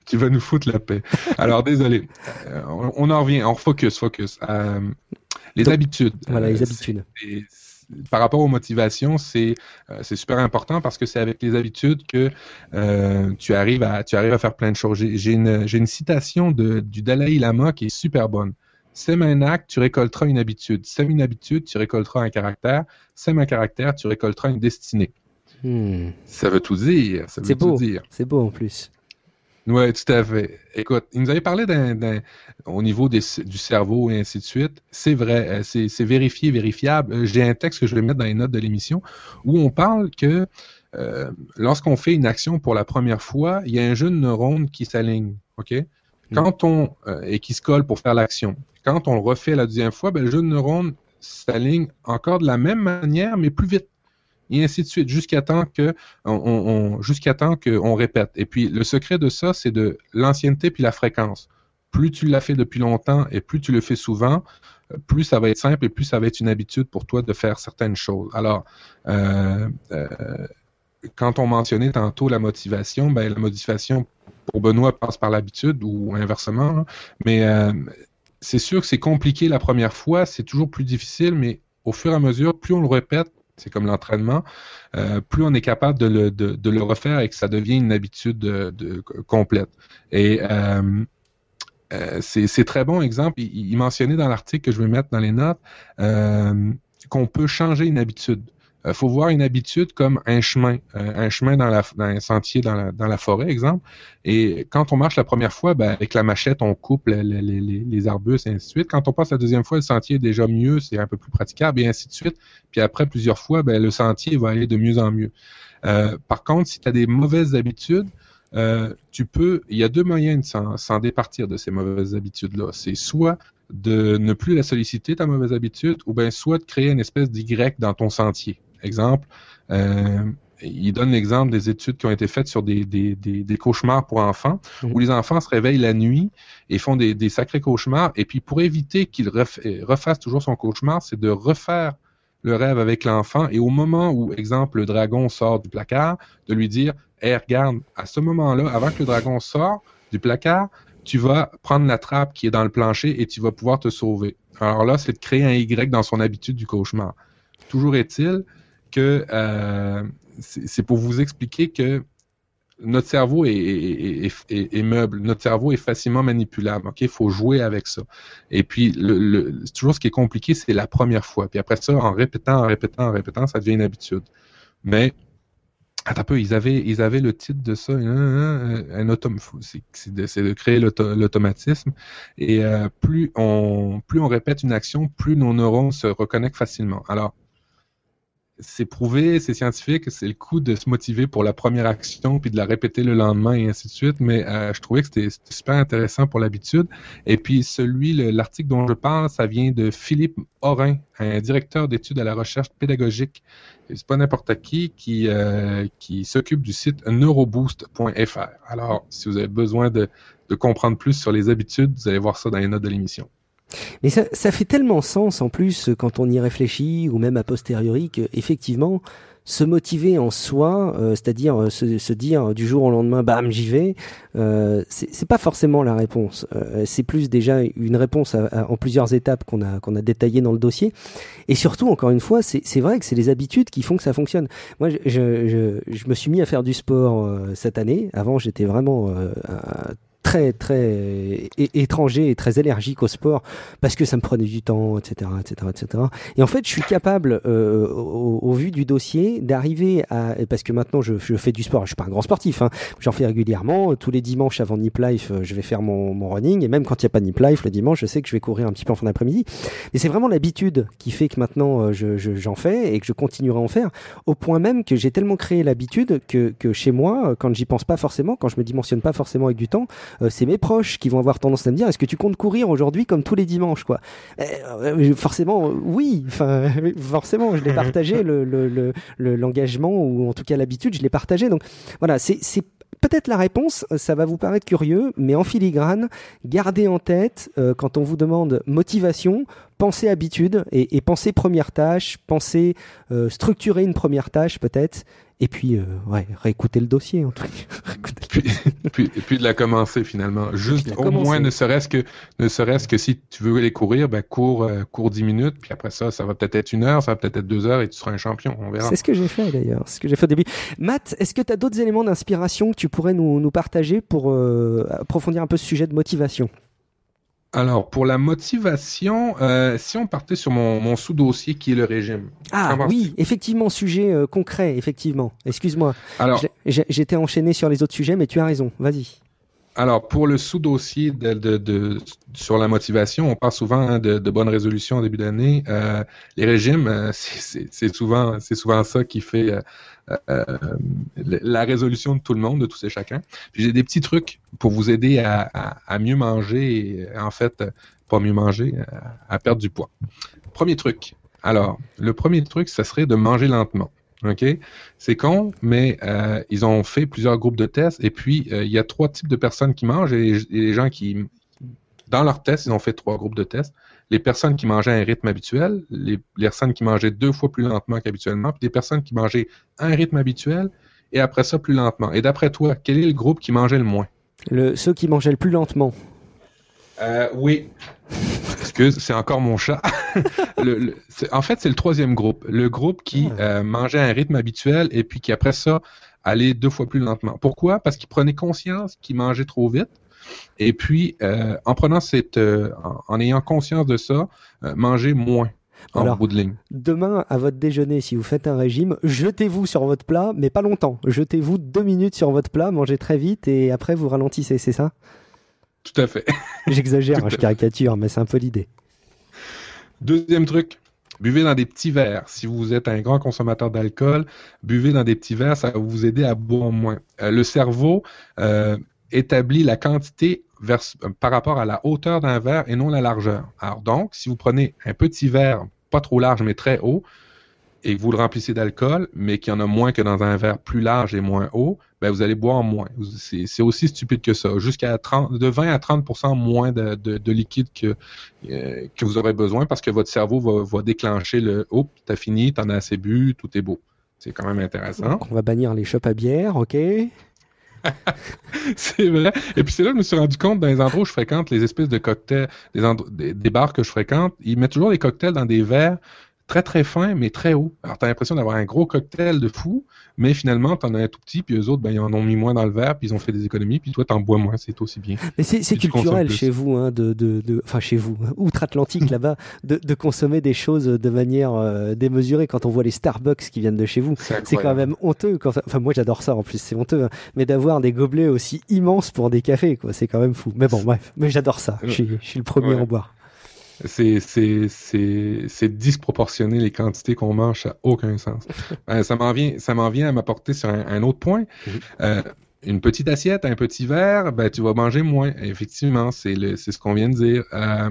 tu vas nous foutre la paix. Alors, désolé. Euh, on, en revient. On focus, focus. Euh, les habitudes. Voilà, les habitudes par rapport aux motivations, c'est euh, super important parce que c'est avec les habitudes que euh, tu arrives à tu arrives à faire plein de choses. J'ai une, une citation de, du Dalai Lama qui est super bonne. Sème un acte, tu récolteras une habitude. Sème une habitude, tu récolteras un caractère. Sème un caractère, tu récolteras une destinée. Hmm. Ça veut tout dire. C'est beau. C'est beau en plus. Oui, tout à fait. Écoute, il nous avait parlé d'un, au niveau du cerveau et ainsi de suite. C'est vrai, euh, c'est, vérifié, vérifiable. Euh, j'ai un texte que je vais mettre dans les notes de l'émission où on parle que euh, lorsqu'on fait une action pour la première fois, il y a un jeu de neurones qui s'aligne, OK? Mm. Quand on et qui se colle pour faire l'action. Quand on le refait la deuxième fois, ben, le jeu de neurones s'aligne encore de la même manière, mais plus vite et ainsi de suite, jusqu'à temps que on, qu'on répète. Et puis le secret de ça, c'est de l'ancienneté puis la fréquence. Plus tu l'as fait depuis longtemps et plus tu le fais souvent, plus ça va être simple et plus ça va être une habitude pour toi de faire certaines choses. Alors, euh, euh, quand on mentionnait tantôt la motivation, ben la motivation pour Benoît passe par l'habitude ou inversement, mais euh, c'est sûr que c'est compliqué la première fois, c'est toujours plus difficile, mais au fur et à mesure, plus on le répète, c'est comme l'entraînement, euh, plus on est capable de le, de, le refaire et que ça devient une habitude de, de complète. Et euh, euh, c'est très bon exemple. Il, mentionnait dans l'article que je vais mettre dans les notes euh, qu'on peut changer une habitude. Il faut voir une habitude comme un chemin, un chemin dans, la, dans un sentier dans la, dans la forêt, exemple. Et quand on marche la première fois, ben, avec la machette, on coupe les, les, les, arbustes et ainsi de suite. Quand on passe la deuxième fois, le sentier est déjà mieux, c'est un peu plus praticable et ainsi de suite. Puis après plusieurs fois, ben, le sentier va aller de mieux en mieux. Euh, par contre, si tu as des mauvaises habitudes, euh, tu peux, il y a deux moyens de s'en départir de ces mauvaises habitudes-là. C'est soit de ne plus la solliciter, ta mauvaise habitude, ou bien soit de créer une espèce d'Y dans ton sentier. Exemple, euh, il donne l'exemple des études qui ont été faites sur des, des, des, des cauchemars pour enfants, mmh. où les enfants se réveillent la nuit et font des, des sacrés cauchemars. Et puis pour éviter qu'il refasse toujours son cauchemar, c'est de refaire le rêve avec l'enfant et au moment où, exemple, le dragon sort du placard, de lui dire Hey, regarde, à ce moment-là, avant que le dragon sorte du placard, tu vas prendre la trappe qui est dans le plancher et tu vas pouvoir te sauver. Alors là, c'est de créer un Y dans son habitude du cauchemar. Toujours est-il que euh, c'est pour vous expliquer que notre cerveau est, est, est, est, meuble, notre cerveau est facilement manipulable. Il faut jouer avec ça. Et puis, le, toujours ce qui est compliqué, c'est la première fois. Puis après ça, en répétant, en répétant, en répétant, ça devient une habitude. Mais Attends un peu, ils avaient, ils avaient le titre de ça, un, un c'est de, de, créer l'automatisme. Et euh, plus on, plus on répète une action, plus nos neurones se reconnectent facilement. Alors, c'est prouvé, c'est scientifique, c'est le coup de se motiver pour la première action puis de la répéter le lendemain et ainsi de suite. Mais euh, je trouvais que c'était super intéressant pour l'habitude. Et puis celui, l'article dont je parle, ça vient de Philippe Orin, un directeur d'études à la recherche pédagogique. C'est pas n'importe qui qui, euh, qui s'occupe du site neuroboost.fr. Alors, si vous avez besoin de, de comprendre plus sur les habitudes, vous allez voir ça dans les notes de l'émission. Mais ça, fait tellement sens en plus quand on y réfléchit ou même a posteriori que effectivement se motiver en soi, euh, c'est-à-dire euh, se, dire du jour au lendemain, bam, j'y vais, euh, c'est pas forcément la réponse. Euh, c'est plus déjà une réponse à, à, en plusieurs étapes qu'on a qu'on a dans le dossier. Et surtout, encore une fois, c'est vrai que c'est les habitudes qui font que ça fonctionne. Moi, je, je, me suis mis à faire du sport cette année. Avant, j'étais vraiment très très étranger et très allergique au sport parce que ça me prenait du temps, etc., etc., etc. Et en fait, je suis capable, euh, au, vu du dossier, d'arriver à parce que maintenant je, je, fais du sport. Je suis pas un grand sportif, hein, j'en fais régulièrement. Tous les dimanches avant Nip Life, euh, je vais faire mon, mon running et même quand il n'y a pas Nip Life le dimanche, je sais que je vais courir un petit peu en fin d'après-midi. Mais c'est vraiment l'habitude qui fait que maintenant euh, je, j'en fais et que je continuerai à en faire au point même que j'ai tellement créé l'habitude que, que chez moi, quand j'y pense pas forcément, quand je me dimensionne pas forcément avec du temps, c'est mes proches qui vont avoir tendance à me dire est-ce que tu comptes courir aujourd'hui comme tous les dimanches quoi? Euh, Forcément, oui. Enfin, forcément, je l'ai partagé le, l'engagement le, le, ou en tout cas l'habitude, je l'ai partagé. Donc voilà, c'est peut-être la réponse, ça va vous paraître curieux, mais en filigrane, gardez en tête euh, quand on vous demande motivation, pensez habitude et, et pensez première tâche, pensez euh, structurer une première tâche peut-être, et puis euh, ouais, réécouter le dossier en tout cas. puis, puis, et puis de la commencer finalement. Juste au commencer. moins ne serait-ce que ne serait-ce que si tu veux aller courir, ben cours euh, cours 10 minutes, puis après ça, ça va peut-être être une heure, ça va peut-être être deux heures et tu seras un champion. On verra. C'est ce que j'ai fait d'ailleurs, c'est ce que j'ai fait au début. Matt, est-ce que tu as d'autres éléments d'inspiration que tu pourrais nous, nous partager pour euh, approfondir un peu ce sujet de motivation? Alors, pour la motivation, euh, si on partait sur mon, mon sous-dossier qui est le régime. Ah oui, effectivement, sujet euh, concret, effectivement. Excuse-moi. Alors, j'étais enchaîné sur les autres sujets, mais tu as raison. Vas-y. Alors, pour le sous-dossier de, de, de, sur la motivation, on parle souvent hein, de, bonnes résolutions en début d'année. Euh, les régimes, c'est souvent, souvent ça qui fait la résolution de tout le monde, de tous et chacun. Puis j'ai des petits trucs pour vous aider à, mieux manger en fait, pas mieux manger, à, perdre du poids. Premier truc. Alors, le premier truc, ça serait de manger lentement. OK? C'est con, mais euh, ils ont fait plusieurs groupes de tests et puis euh, il y a trois types de personnes qui mangent et les, gens qui, dans leurs tests, ils ont fait trois groupes de tests. Les personnes qui mangeaient à un rythme habituel, les, les personnes qui mangeaient deux fois plus lentement qu'habituellement, puis des personnes qui mangeaient à un rythme habituel et après ça plus lentement. Et d'après toi, quel est le groupe qui mangeait le moins? Le, ceux qui mangeaient le plus lentement. Euh, oui. Excuse, c'est encore mon chat. Le- le- c'est- en fait, c'est le troisième groupe. Le groupe qui Ah. euh, mangeait à un rythme habituel et puis qui, après ça, allait deux fois plus lentement. Pourquoi? Parce qu'il prenait conscience qu'il mangeait trop vite. Et puis, euh, en prenant cette, euh, en, en ayant conscience de ça, euh, manger moins en Alors, bout de ligne. Demain, à votre déjeuner, si vous faites un régime, jetez-vous sur votre plat, mais pas longtemps. Jetez-vous deux minutes sur votre plat, mangez très vite et après vous ralentissez, c'est ça? Tout à fait. J'exagère, hein, je caricature, mais c'est un peu l'idée. Deuxième truc, buvez dans des petits verres. Si vous êtes un grand consommateur d'alcool, buvez dans des petits verres, ça va vous aider à boire moins. Euh, le cerveau euh, établit la quantité par rapport à la hauteur d'un verre et non la largeur. Alors donc, si vous prenez un petit verre, pas trop large mais très haut, et que vous le remplissez d'alcool, mais qu'il y en a moins que dans un verre plus large et moins haut, ben vous allez boire moins. C'est aussi stupide que ça. Jusqu'à 30, de 20 à 30% moins de, de- de liquide que, euh, que vous aurez besoin parce que votre cerveau va, déclencher le « Oh, t'as fini, t'en as assez bu, tout est beau ». C'est quand même intéressant. On va bannir les shops à bière, ok c'est vrai. Et puis c'est là que je me suis rendu compte dans les endroits où je fréquente, les espèces de cocktails, des, des, des bars que je fréquente, ils mettent toujours des cocktails dans des verres très très fins, mais très hauts. Alors t'as l'impression d'avoir un gros cocktail de fou, mais finalement t'en as un tout petit, puis eux autres, ben, ils en ont mis moins dans le verre, puis ils ont fait des économies, puis toi t'en bois moins, c'est aussi bien. Mais c'est tu culturel chez vous, hein, de, de, de- enfin chez vous, outre-Atlantique là-bas, de, de consommer des choses de manière euh, démesurée. Quand on voit les Starbucks qui viennent de chez vous, C'est quand même honteux. Quand, enfin, moi j'adore ça en plus, c'est honteux. hein, mais d'avoir des gobelets aussi immenses pour des cafés, quoi, c'est quand même fou. Mais bon, bref, mais j'adore ça. Je suis, je suis le premier Ouais. à en boire. C'est, disproportionné les quantités qu'on mange, ça n'a aucun sens. Euh, ça m'en vient, ça m'en vient à m'apporter sur un, un autre point. Mhm. Euh, une petite assiette, un petit verre, ben, tu vas manger moins. Effectivement, c'est, le, c'est ce qu'on vient de dire. Euh,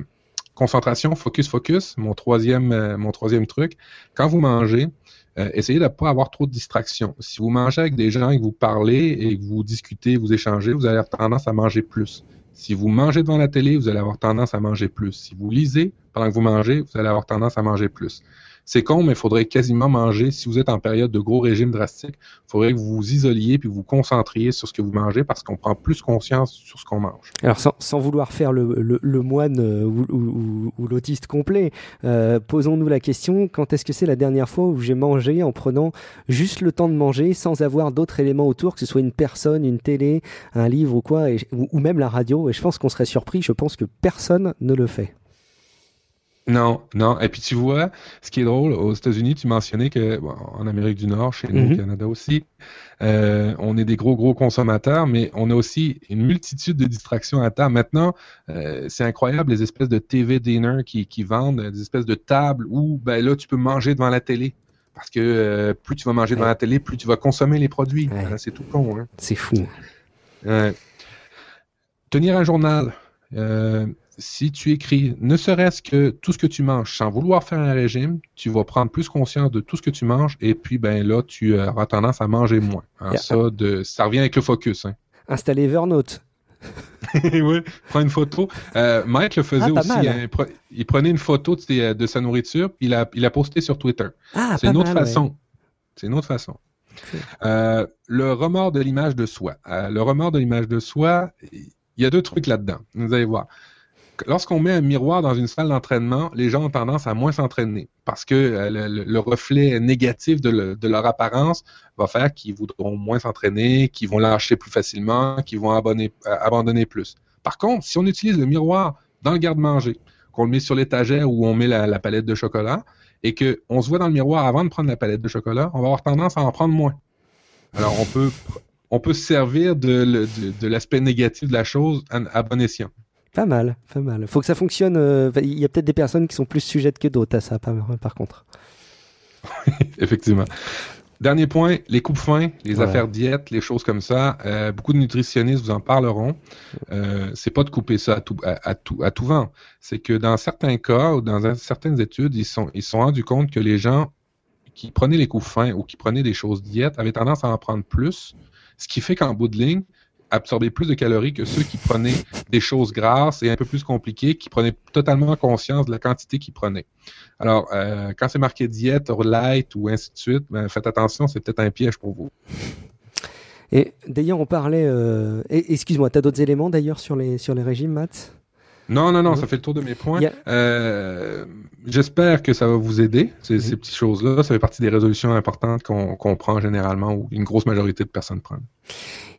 concentration, focus, focus, mon troisième, mon troisième truc. Quand vous mangez, essayez de ne pas avoir trop de distractions. Si vous mangez avec des gens et que vous parlez et que vous discutez, vous échangez, vous allez avoir tendance à manger plus. Si vous mangez devant la télé, vous allez avoir tendance à manger plus. Si vous lisez pendant que vous mangez, vous allez avoir tendance à manger plus. C'est con, mais il faudrait quasiment manger, si vous êtes en période de gros régime drastique, il faudrait que vous vous isoliez puis vous concentriez sur ce que vous mangez parce qu'on prend plus conscience sur ce qu'on mange. Alors sans, vouloir faire le, moine euh, ou, l'autiste complet, euh, posons-nous la question quand est-ce que c'est la dernière fois où j'ai mangé en prenant juste le temps de manger sans avoir d'autres éléments autour, que ce soit une personne, une télé, un livre ou quoi, ou même la radio? Et je pense qu'on serait surpris. Je pense que personne ne le fait. Non, non. Et puis tu vois, ce qui est drôle, aux États-Unis, tu mentionnais que, bon, en Amérique du Nord, chez nous, Mhm. au Canada aussi, euh, on est des gros, gros consommateurs, mais on a aussi une multitude de distractions à table. Maintenant, euh, c'est incroyable les espèces de TV dinner qui, qui vendent, des espèces de tables où, ben là, tu peux manger devant la télé. Parce que euh, plus tu vas manger devant la télé, plus tu vas consommer les produits. Ouais. C'est tout con, hein. C'est fou. Tenir un journal. Euh, si tu écris, ne serait-ce que tout ce que tu manges, sans vouloir faire un régime, tu vas prendre plus conscience de tout ce que tu manges et puis ben là, tu euh, auras tendance à manger moins. Yeah. ça, de, ça revient avec le focus. Hein. Installer Evernote. oui, prends une photo. Euh, Mike le faisait Ah, aussi. mal. hein. Il pre- il prenait une photo de, ses- de sa nourriture, puis il a, il a posté sur Twitter. Ah, C'est une autre façon. C'est une autre façon. Euh, le remords de l'image de soi. Euh, le remords de l'image de soi, il y a deux trucs là-dedans. Vous allez voir. Lorsqu'on met un miroir dans une salle d'entraînement, les gens ont tendance à moins s'entraîner parce que euh, le, le- le reflet négatif de, le- de leur apparence va faire qu'ils voudront moins s'entraîner, qu'ils vont lâcher plus facilement, qu'ils vont euh, abandonner plus. Par contre, si on utilise le miroir dans le garde-manger, qu'on le met sur l'étagère où on met la, palette de chocolat, et qu'on se voit dans le miroir avant de prendre la palette de chocolat, on va avoir tendance à en prendre moins. Alors, on peut, on peut se servir de, l'aspect négatif de la chose à bon escient. Pas mal, pas mal. Faut que ça fonctionne. euh, Il y a peut-être des personnes qui sont plus sujettes que d'autres à ça, par, par contre. Effectivement. Dernier point, les coupes fins, les Ouais. affaires diète, les choses comme ça. euh, beaucoup de nutritionnistes vous en parleront. Euh, c'est pas de couper ça à tout, à, à tout, à tout vent. C'est que dans certains cas ou dans certaines études, ils sont, ils se sont rendus compte que les gens qui prenaient les coupes fins ou qui prenaient des choses diète avaient tendance à en prendre plus, ce qui fait qu'en bout de ligne, absorber plus de calories que ceux qui prenaient des choses grasses et un peu plus compliquées, qui prenaient totalement conscience de la quantité qu'ils prenaient. Alors, euh, quand c'est marqué diète, light ou ainsi de suite, ben, faites attention, c'est peut-être un piège pour vous. Et d'ailleurs, on parlait. euh, Excuse-moi, t'as d'autres éléments d'ailleurs sur les, sur les régimes, Matt? Non, non, non, ça fait le tour de mes points. Euh, j'espère que ça va vous aider, ces, ces petites choses-là. Ça fait partie des résolutions importantes qu'on prend généralement ou une grosse majorité de personnes prennent.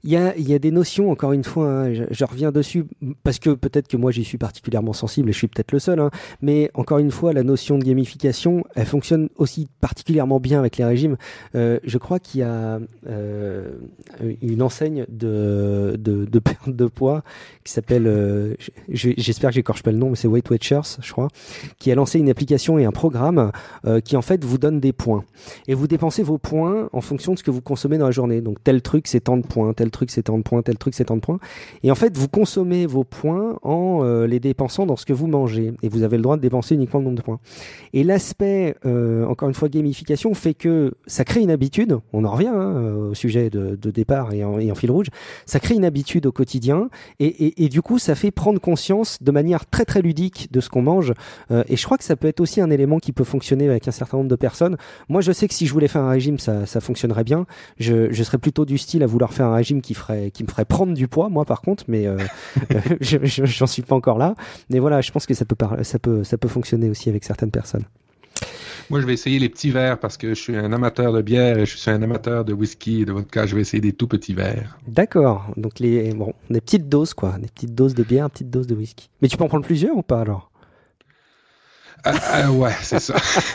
Il y a, des notions, encore une fois, hein, je, reviens dessus, parce que peut-être que moi j'y suis particulièrement sensible et je suis peut-être le seul, hein, mais encore une fois, la notion de gamification, elle fonctionne aussi particulièrement bien avec les régimes. Euh, je crois qu'il y a euh, une enseigne de, perte de poids qui s'appelle, euh, j'espère que j'écorche pas le nom, mais c'est Weight Watchers, je crois, qui a lancé une application et un programme qui en fait vous donne des points. Et vous dépensez vos points en fonction de ce que vous consommez dans la journée. Donc tel truc c'est tant de points, tel truc c'est tant de points, tel truc c'est tant de points. Et en fait, vous consommez vos points en euh, les dépensant dans ce que vous mangez. Et vous avez le droit de dépenser uniquement le nombre de points. Et l'aspect, euh, encore une fois, gamification fait que ça crée une habitude. On en revient hein, au sujet de, départ et en, fil rouge. Ça crée une habitude au quotidien. Et, et, du coup, ça fait prendre conscience de manière très très ludique de ce qu'on mange. Euh, et je crois que ça peut être aussi un élément qui peut fonctionner avec un certain nombre de personnes. Moi, je sais que si je voulais faire un régime, ça, ça fonctionnerait bien. Je serais plutôt du style à vouloir faire un régime qui ferait, qui me ferait prendre du poids, moi par contre, mais euh, j'en suis pas encore là. Mais voilà, je pense que ça peut, ça peut, ça peut fonctionner aussi avec certaines personnes. Moi, je vais essayer les petits verres parce que je suis un amateur de bière et je suis un amateur de whisky et de vodka. Je vais essayer des tout petits verres. D'accord. Donc, les, bon, des petites doses, quoi. Des petites doses de bière, petites doses de whisky. Mais tu peux en prendre plusieurs ou pas alors? Ah, ouais, c'est ça.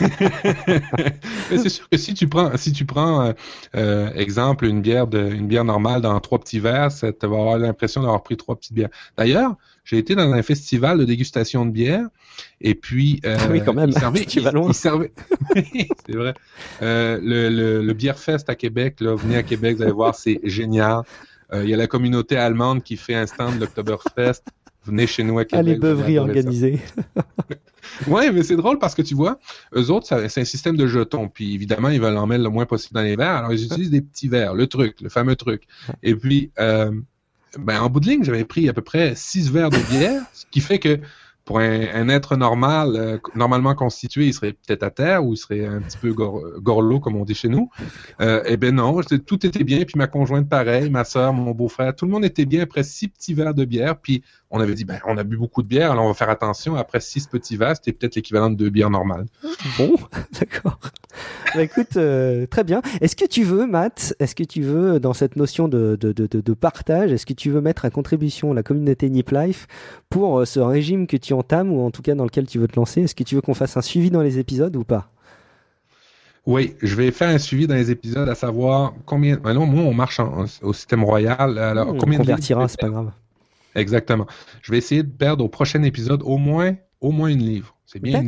Mais c'est sûr que si tu prends, si tu prends, euh, euh, exemple, une bière de, une bière normale dans trois petits verres, ça te va avoir l'impression d'avoir pris trois petites bières. D'ailleurs, j'ai été dans un festival de dégustation de bière et puis euh, ah oui, quand même. Il servait, tu vas loin. Il servait... c'est vrai. Euh, le, le, le Bière Fest à Québec, là, venez à Québec, vous allez voir, c'est génial. Euh, il y a la communauté allemande qui fait un stand de l'Oktoberfest. Venez chez nous à Québec. Ah, les beuveries organisées. Oui, mais c'est drôle parce que tu vois, eux autres, c'est un système de jetons. Puis évidemment, ils veulent en mettre le moins possible dans les verres. Alors, ils utilisent des petits verres, le truc, le fameux truc. Et puis, euh, ben, en bout de ligne, j'avais pris à peu près six verres de bière, ce qui fait que pour un, être normal, euh, normalement constitué, il serait peut-être à terre ou il serait un petit peu gorlot, comme on dit chez nous. Euh, eh ben non, tout était bien. Puis ma conjointe, pareil, ma soeur, mon beau-frère, tout le monde était bien après six petits verres de bière. Puis on avait dit, ben, on a bu beaucoup de bière, alors on va faire attention. Après six petits verres, c'était peut-être l'équivalent de deux bières normales. Bon, d'accord. bah, écoute, euh, très bien. Est-ce que tu veux, Matt, est-ce que tu veux, dans cette notion de, de, de, de partage, est-ce que tu veux mettre à contribution la communauté Nip Life pour euh, ce régime que tu entames ou en tout cas dans lequel tu veux te lancer? Est-ce que tu veux qu'on fasse un suivi dans les épisodes ou pas? Oui, je vais faire un suivi dans les épisodes, à savoir combien. Ben non, moi, on marche au système royal. Alors, on combien convertira, c'est pas grave. Exactement. Je vais essayer de perdre au prochain épisode au moins, au moins une livre. C'est bien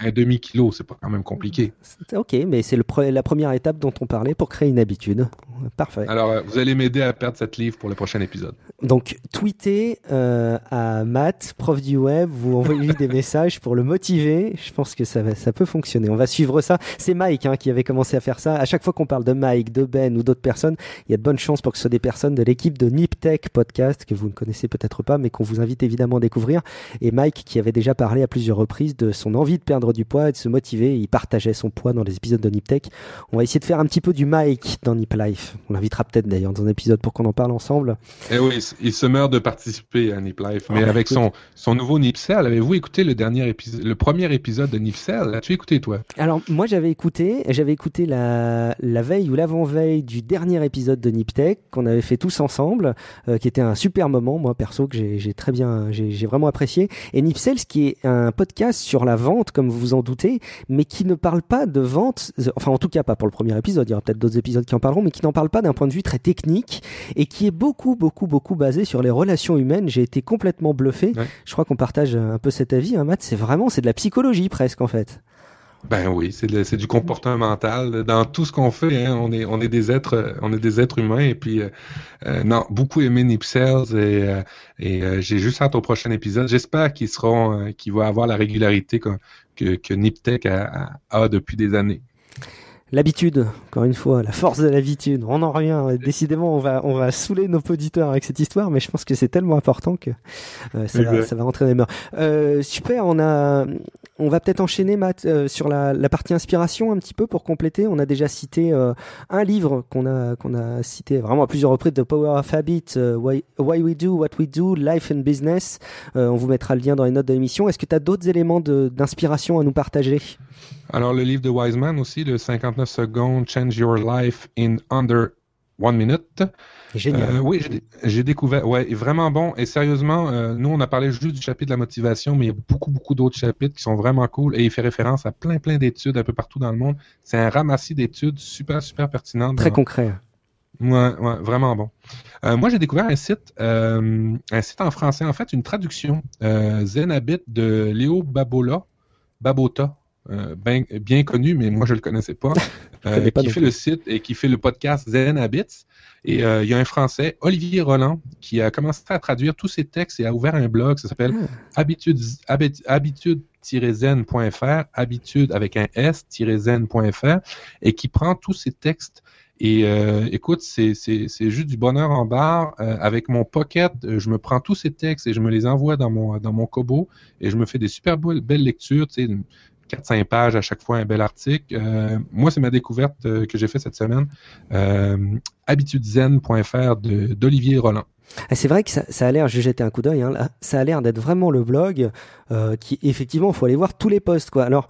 un demi-kilo, c'est pas quand même compliqué. Ok, mais c'est la première étape dont on parlait pour créer une habitude. Parfait. Alors, euh, vous allez m'aider à perdre cette livre pour le prochain épisode. Donc, tweetez euh, à Matt, prof du web, vous envoyez des messages pour le motiver. Je pense que ça, va, ça peut fonctionner. On va suivre ça. C'est Mike hein, qui avait commencé à faire ça. À chaque fois qu'on parle de Mike, de Ben ou d'autres personnes, il y a de bonnes chances pour que ce soit des personnes de l'équipe de NipTech Podcast que vous ne connaissez peut-être pas, mais qu'on vous invite évidemment à découvrir. Et Mike qui avait déjà parlé à plusieurs reprises de son envie de perdre du poids et de se motiver. Il partageait son poids dans les épisodes de NipTech. On va essayer de faire un petit peu du Mike dans Nip Life. On l'invitera peut-être d'ailleurs dans un épisode pour qu'on en parle ensemble. Eh oui, il se meurt de participer à Nip Life, mais ah, avec son, son nouveau Nipsel. Avez-vous écouté le dernier épisode, le premier épisode de Nipsel As-tu écouté toi? Alors moi j'avais écouté, j'avais écouté la, la veille ou l'avant-veille du dernier épisode de NipTech qu'on avait fait tous ensemble, euh, qui était un super moment, moi perso que j'ai très bien, j'ai vraiment apprécié. Et Nipsel, ce qui est un podcast sur la vente, comme vous vous en doutez, mais qui ne parle pas de vente, enfin en tout cas pas pour le premier épisode, il y aura peut-être d'autres épisodes qui en parleront, mais qui n'en parle pas d'un point de vue très technique et qui est beaucoup, beaucoup, beaucoup basé sur les relations humaines. J'ai été complètement bluffé. Je crois qu'on partage un peu cet avis, hein, Matt. C'est vraiment, c'est de la psychologie presque en fait. Ben oui, c'est du comportement mental. Dans tout ce qu'on fait, hein, on est on est des êtres on est des êtres humains et puis euh, euh non beaucoup aimé Nipsels et euh, et euh, j'ai juste hâte au prochain épisode. J'espère qu'ils seront qu'ils vont avoir la régularité que que, que Niptech a, a, depuis des années. L'habitude, encore une fois, la force de l'habitude. On en revient. Décidément, on va, on va saouler nos auditeurs avec cette histoire, mais je pense que c'est tellement important que euh, ça, va, ça va rentrer dans les mœurs. Euh, super, on a, on va peut-être enchaîner, Matt, euh, sur la, la, partie inspiration un petit peu pour compléter. On a déjà cité un livre qu'on a, qu'on a cité vraiment à plusieurs reprises, The Power of Habit, Why, Why, We Do What We Do, Life and Business. on vous mettra le lien dans les notes de l'émission. Est-ce que tu as d'autres éléments d'inspiration à nous partager? Alors, le livre de Wiseman aussi, le 59 secondes, Change Your Life in Under One Minute. Génial. Euh, oui, j'ai découvert. Ouais, vraiment bon. Et sérieusement, euh, nous, on a parlé juste du chapitre de la motivation, mais il y a beaucoup, beaucoup d'autres chapitres qui sont vraiment cool. Et il fait référence à plein, plein d'études un peu partout dans le monde. C'est un ramassis d'études super, super pertinentes. Très concret. Ouais, ouais, vraiment bon. Euh, moi, j'ai découvert un site, un site en français, en fait, une traduction Zenabit de Léo Babola, Babota, euh, bien, connu, mais moi je le connaissais pas, euh, qui fait le site et qui fait le podcast Zen Habits. Et euh, il y a un Français, Olivier Roland, qui a commencé à traduire tous ses textes et a ouvert un blog, ça s'appelle ah. habitude-zen.fr, habitude avec un s-zen.fr, et qui prend tous ses textes et écoute, c'est juste du bonheur en barre. avec mon pocket, je me prends tous ces textes et je me les envoie dans mon dans mon Kobo et je me fais des super belles lectures. Tu sais, 4-5 pages à chaque fois, un bel article. Euh, moi, c'est ma découverte euh, que j'ai fait cette semaine. Euh, habitudezen.fr d'Olivier Roland. Ah, c'est vrai que ça, a l'air, j'ai jeté un coup d'œil, hein, ça a l'air d'être vraiment le blog qui, effectivement, il faut aller voir tous les posts. Quoi. Alors,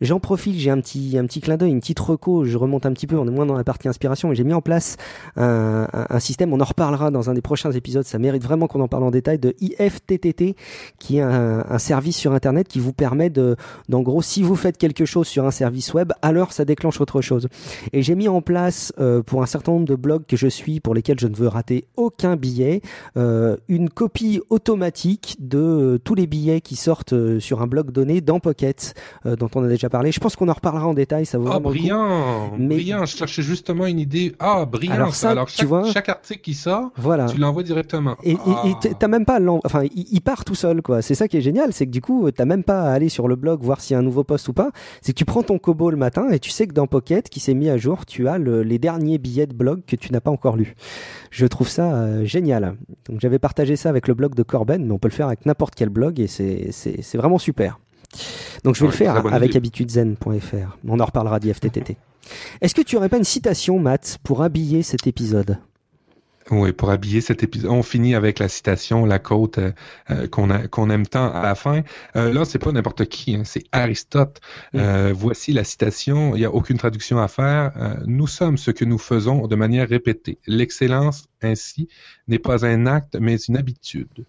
j'en profite, j'ai un petit, un petit clin d'œil, une petite reco, je remonte un petit peu, on est moins dans la partie inspiration, et j'ai mis en place un, un, système, on en reparlera dans un des prochains épisodes, ça mérite vraiment qu'on en parle en détail, de IFTTT, qui est un, service sur Internet qui vous permet de, d'en gros, si vous faites quelque chose sur un service web, alors ça déclenche autre chose. Et j'ai mis en place, euh, pour un certain nombre de blogs que je suis, pour lesquels je ne veux rater aucun billet, euh, une copie automatique de tous les billets qui sortent euh, sur un bloc donné dans Pocket, dont on a déjà parlé. Je pense qu'on en reparlera en détail, ça vaut ah, brillant, Mais... brillant. Je cherchais justement une idée. Ah, brillant. Alors, ça, Alors chaque, tu vois, chaque article qui sort, voilà. tu l'envoies directement. Et ah. t'as même pas, enfin, il, part tout seul, quoi. C'est ça qui est génial, c'est que du coup, t'as même pas à aller sur le blog voir s'il y a un nouveau post ou pas. C'est que tu prends ton Kobo le matin et tu sais que dans Pocket, qui s'est mis à jour, tu as le, les derniers billets de blog que tu n'as pas encore lus. Je trouve ça euh, génial. Donc j'avais partagé ça avec le blog de Corben, mais on peut le faire avec n'importe quel blog et c'est vraiment super. Donc je vais le faire avec habitudezen.fr. On en reparlera d'IFTTT. Est-ce que tu aurais pas une citation, Matt, pour habiller cet épisode? Oui, pour habiller cet épisode, on finit avec la citation, la côte euh, euh, qu'on aime tant à la fin. Euh, là, c'est pas n'importe qui, hein, c'est Aristote. Mm. Euh, voici la citation. Il n'y a aucune traduction à faire. nous sommes ce que nous faisons de manière répétée. L'excellence ainsi n'est pas un acte, mais une habitude.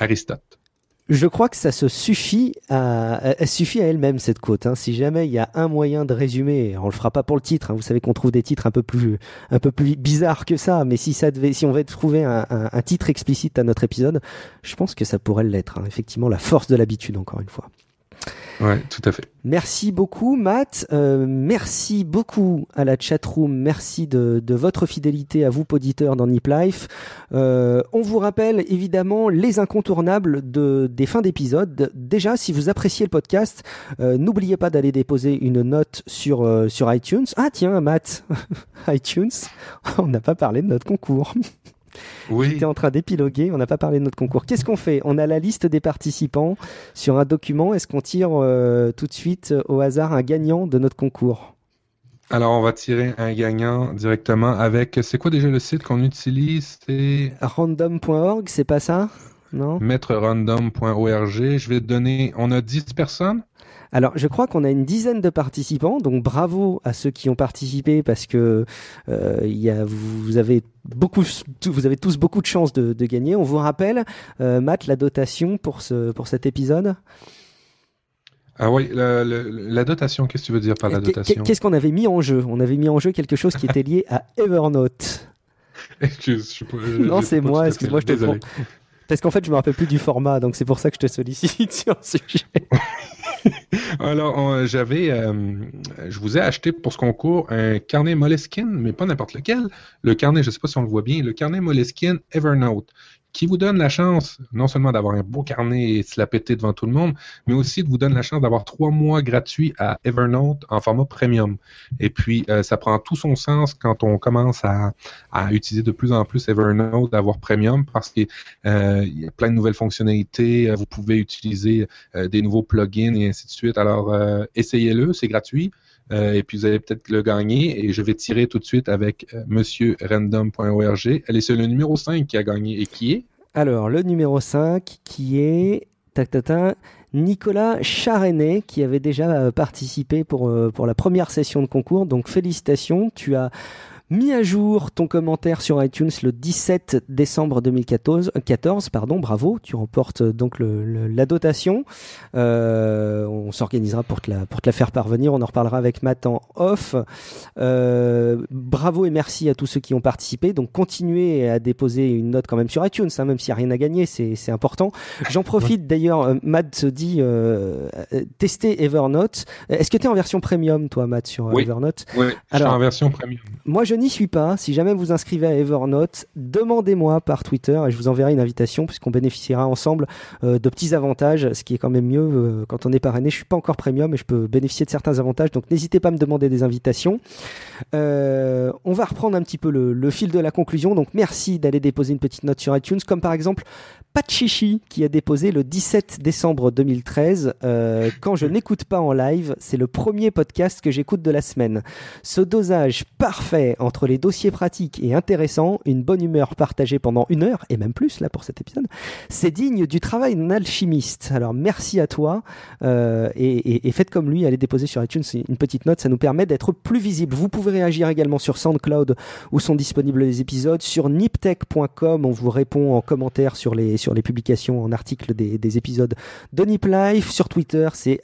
Aristote je crois que ça se suffit à, elle suffit à elle-même cette quote. Hein. Si jamais il y a un moyen de résumer, on le fera pas pour le titre. Hein. Vous savez qu'on trouve des titres un peu plus, un peu plus bizarres que ça. Mais si ça devait, si on devait trouver un titre explicite à notre épisode, je pense que ça pourrait l'être. Hein. Effectivement, la force de l'habitude, encore une fois. Ouais, tout à fait. Merci beaucoup, Matt. Euh, merci beaucoup à la chatroom. Merci de, votre fidélité à vous, auditeurs dans Nip Life. Euh, on vous rappelle évidemment les incontournables de, des fins d'épisode. Déjà, si vous appréciez le podcast, euh, n'oubliez pas d'aller déposer une note sur, sur iTunes. Ah tiens, Matt, iTunes, on n'a pas parlé de notre concours. Oui. J'étais en train d'épiloguer, on n'a pas parlé de notre concours. Qu'est-ce qu'on fait? On a la liste des participants sur un document. Est-ce qu'on tire euh, tout de suite au hasard un gagnant de notre concours? Alors, on va tirer un gagnant directement avec. C'est quoi déjà le site qu'on utilise? C'est random.org, c'est pas ça? Non? Maîtrerandom.org. Je vais te donner. On a 10 personnes? Alors, je crois qu'on a une dizaine de participants, donc bravo à ceux qui ont participé parce que euh, y a, vous avez beaucoup, vous avez tous beaucoup de chances de, de gagner. On vous rappelle, euh, Matt, la dotation pour ce pour cet épisode? Ah oui, la, la, la dotation, qu'est-ce que tu veux dire par la dotation? Qu'est-ce qu'on avait mis en jeu? On avait mis en jeu quelque chose qui était lié à Evernote. Excuse, je suis pas, non, c'est moi, excuse-moi, je te prends. Parce qu'en fait, je me rappelle plus du format, donc c'est pour ça que je te sollicite sur ce sujet. Alors, j'avais, euh, je vous ai acheté pour ce concours un carnet Moleskine, mais pas n'importe lequel. Le carnet, je ne sais pas si on le voit bien, le carnet Moleskine Evernote, qui vous donne la chance non seulement d'avoir un beau carnet et de se la péter devant tout le monde, mais aussi de vous donner la chance d'avoir trois mois gratuits à Evernote en format premium. Et puis, euh, ça prend tout son sens quand on commence à, à utiliser de plus en plus Evernote, d'avoir premium, parce qu'il euh, y a plein de nouvelles fonctionnalités. Vous pouvez utiliser euh, des nouveaux plugins et ainsi de suite. Alors, euh, essayez-le, c'est gratuit. Euh, et puis vous allez peut-être le gagner. Et je vais tirer tout de suite avec euh, monsieurrandom.org. Elle est sur le numéro 5 qui a gagné et qui est? Alors, le numéro 5 qui est. Tac, Nicolas Charenet qui avait déjà euh, participé pour, pour la première session de concours. Donc félicitations, tu as mis à jour ton commentaire sur iTunes le 17 décembre 2014. 14, pardon, bravo, tu remportes euh, donc le, le- la dotation. Euh, on s'organisera pour te, la, pour te la faire parvenir. On en reparlera avec Matt en off. Euh, bravo et merci à tous ceux qui ont participé. Donc continuez à déposer une note quand même sur iTunes, hein, même s'il n'y a rien à gagner, c'est important. J'en profite d'ailleurs, euh, Matt se dit euh, euh, tester Evernote. Est-ce que tu es en version premium, toi, Matt, sur euh, Oui. Evernote? Oui, je suis Alors- en version premium. moi, je n'y suis pas. Si jamais vous inscrivez à Evernote, demandez-moi par Twitter et je vous enverrai une invitation puisqu'on bénéficiera ensemble euh, de petits avantages, ce qui est quand même mieux euh, quand on est parrainé. Je suis pas encore premium et je peux bénéficier de certains avantages, donc n'hésitez pas à me demander des invitations. Euh, on va reprendre un petit peu le, fil de la conclusion. Donc, merci d'aller déposer une petite note sur iTunes, comme par exemple Pachichi qui a déposé le 17 décembre 2013. euh, quand je n'écoute pas en live, c'est le premier podcast que j'écoute de la semaine. Ce dosage parfait entre les dossiers pratiques et intéressants, une bonne humeur partagée pendant une heure, et même plus là pour cet épisode, c'est digne du travail d'un alchimiste. Alors merci à toi, euh, et, faites comme lui, allez déposer sur iTunes une petite note, ça nous permet d'être plus visible. Vous pouvez réagir également sur SoundCloud où sont disponibles les épisodes, sur niptech.com, on vous répond en commentaire sur les, sur les publications en articles des, des épisodes de Nip Life, sur Twitter c'est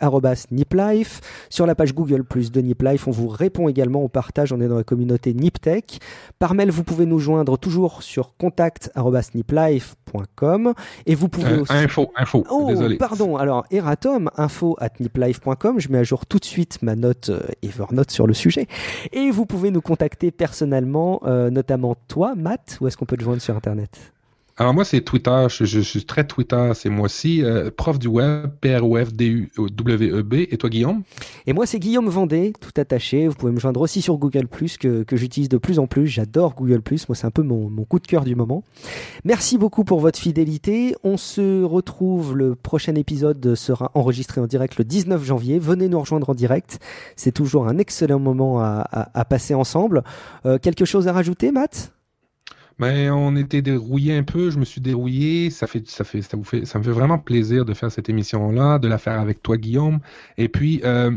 niplife, sur la page Google Plus de Nip Life, on vous répond également au partage, on est dans la communauté Niptech. Par mail, vous pouvez nous joindre toujours sur contact@niplife.com et vous pouvez Euh, aussi info, info. Oh, Désolé. pardon. Alors, Eratom, info at niplife.com. Je mets à jour tout de suite ma note euh, Evernote sur le sujet. Et vous pouvez nous contacter personnellement, euh, notamment toi, Matt. Où est-ce qu'on peut te joindre sur Internet? Alors moi, c'est Twitter. Je, suis très Twitter ces mois-ci. Euh, prof du web, P-R-O-F-D-U-W-E-B. Et toi, Guillaume? Et moi, c'est Guillaume Vendée, tout attaché. Vous pouvez me joindre aussi sur Google que, que j'utilise de plus en plus. J'adore Google Moi, c'est un peu mon, mon coup de cœur du moment. Merci beaucoup pour votre fidélité. On se retrouve. Le prochain épisode sera enregistré en direct le 19 janvier. Venez nous rejoindre en direct. C'est toujours un excellent moment à, à- à passer ensemble. Euh, quelque chose à rajouter, Matt? Ben, on était dérouillé un peu, je me suis dérouillé, ça fait, ça fait, ça vous fait, ça me fait vraiment plaisir de faire cette émission-là, de la faire avec toi, Guillaume. Et puis, euh,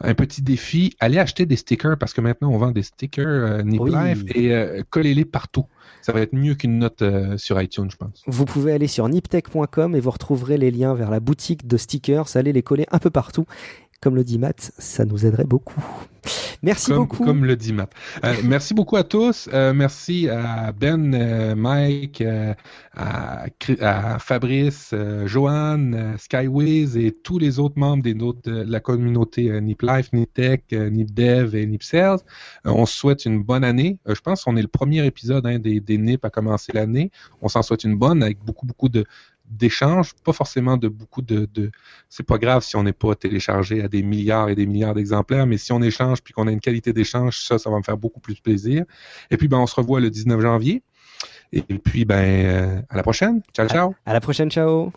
un petit défi, allez acheter des stickers parce que maintenant on vend des stickers euh, Nip Oui. Life et euh, collez-les partout. Ça va être mieux qu'une note euh, sur iTunes, je pense. Vous pouvez aller sur niptech.com et vous retrouverez les liens vers la boutique de stickers. Allez les coller un peu partout. Comme le dit Matt, ça nous aiderait beaucoup. Merci Comme, beaucoup. comme le dit Matt. Euh, merci beaucoup à tous. Euh, merci à Ben, euh, Mike, à, Fabrice, Joanne, Skywiz et tous les autres membres des autres, de la communauté euh, Nip Life, Nip Tech, euh, Nip Dev et Nip Sales. Euh, on se souhaite une bonne année. Je pense qu'on est le premier épisode hein, des, des Nip à commencer l'année. On s'en souhaite une bonne avec beaucoup, beaucoup de d'échanges, pas forcément de beaucoup de, de... c'est pas grave si on n'est pas téléchargé à des milliards et des milliards d'exemplaires, mais si on échange puis qu'on a une qualité d'échange, ça, ça va me faire beaucoup plus plaisir. Et puis ben on se revoit le 19 janvier. Et puis ben euh, à la prochaine. Ciao ciao. À la prochaine, ciao.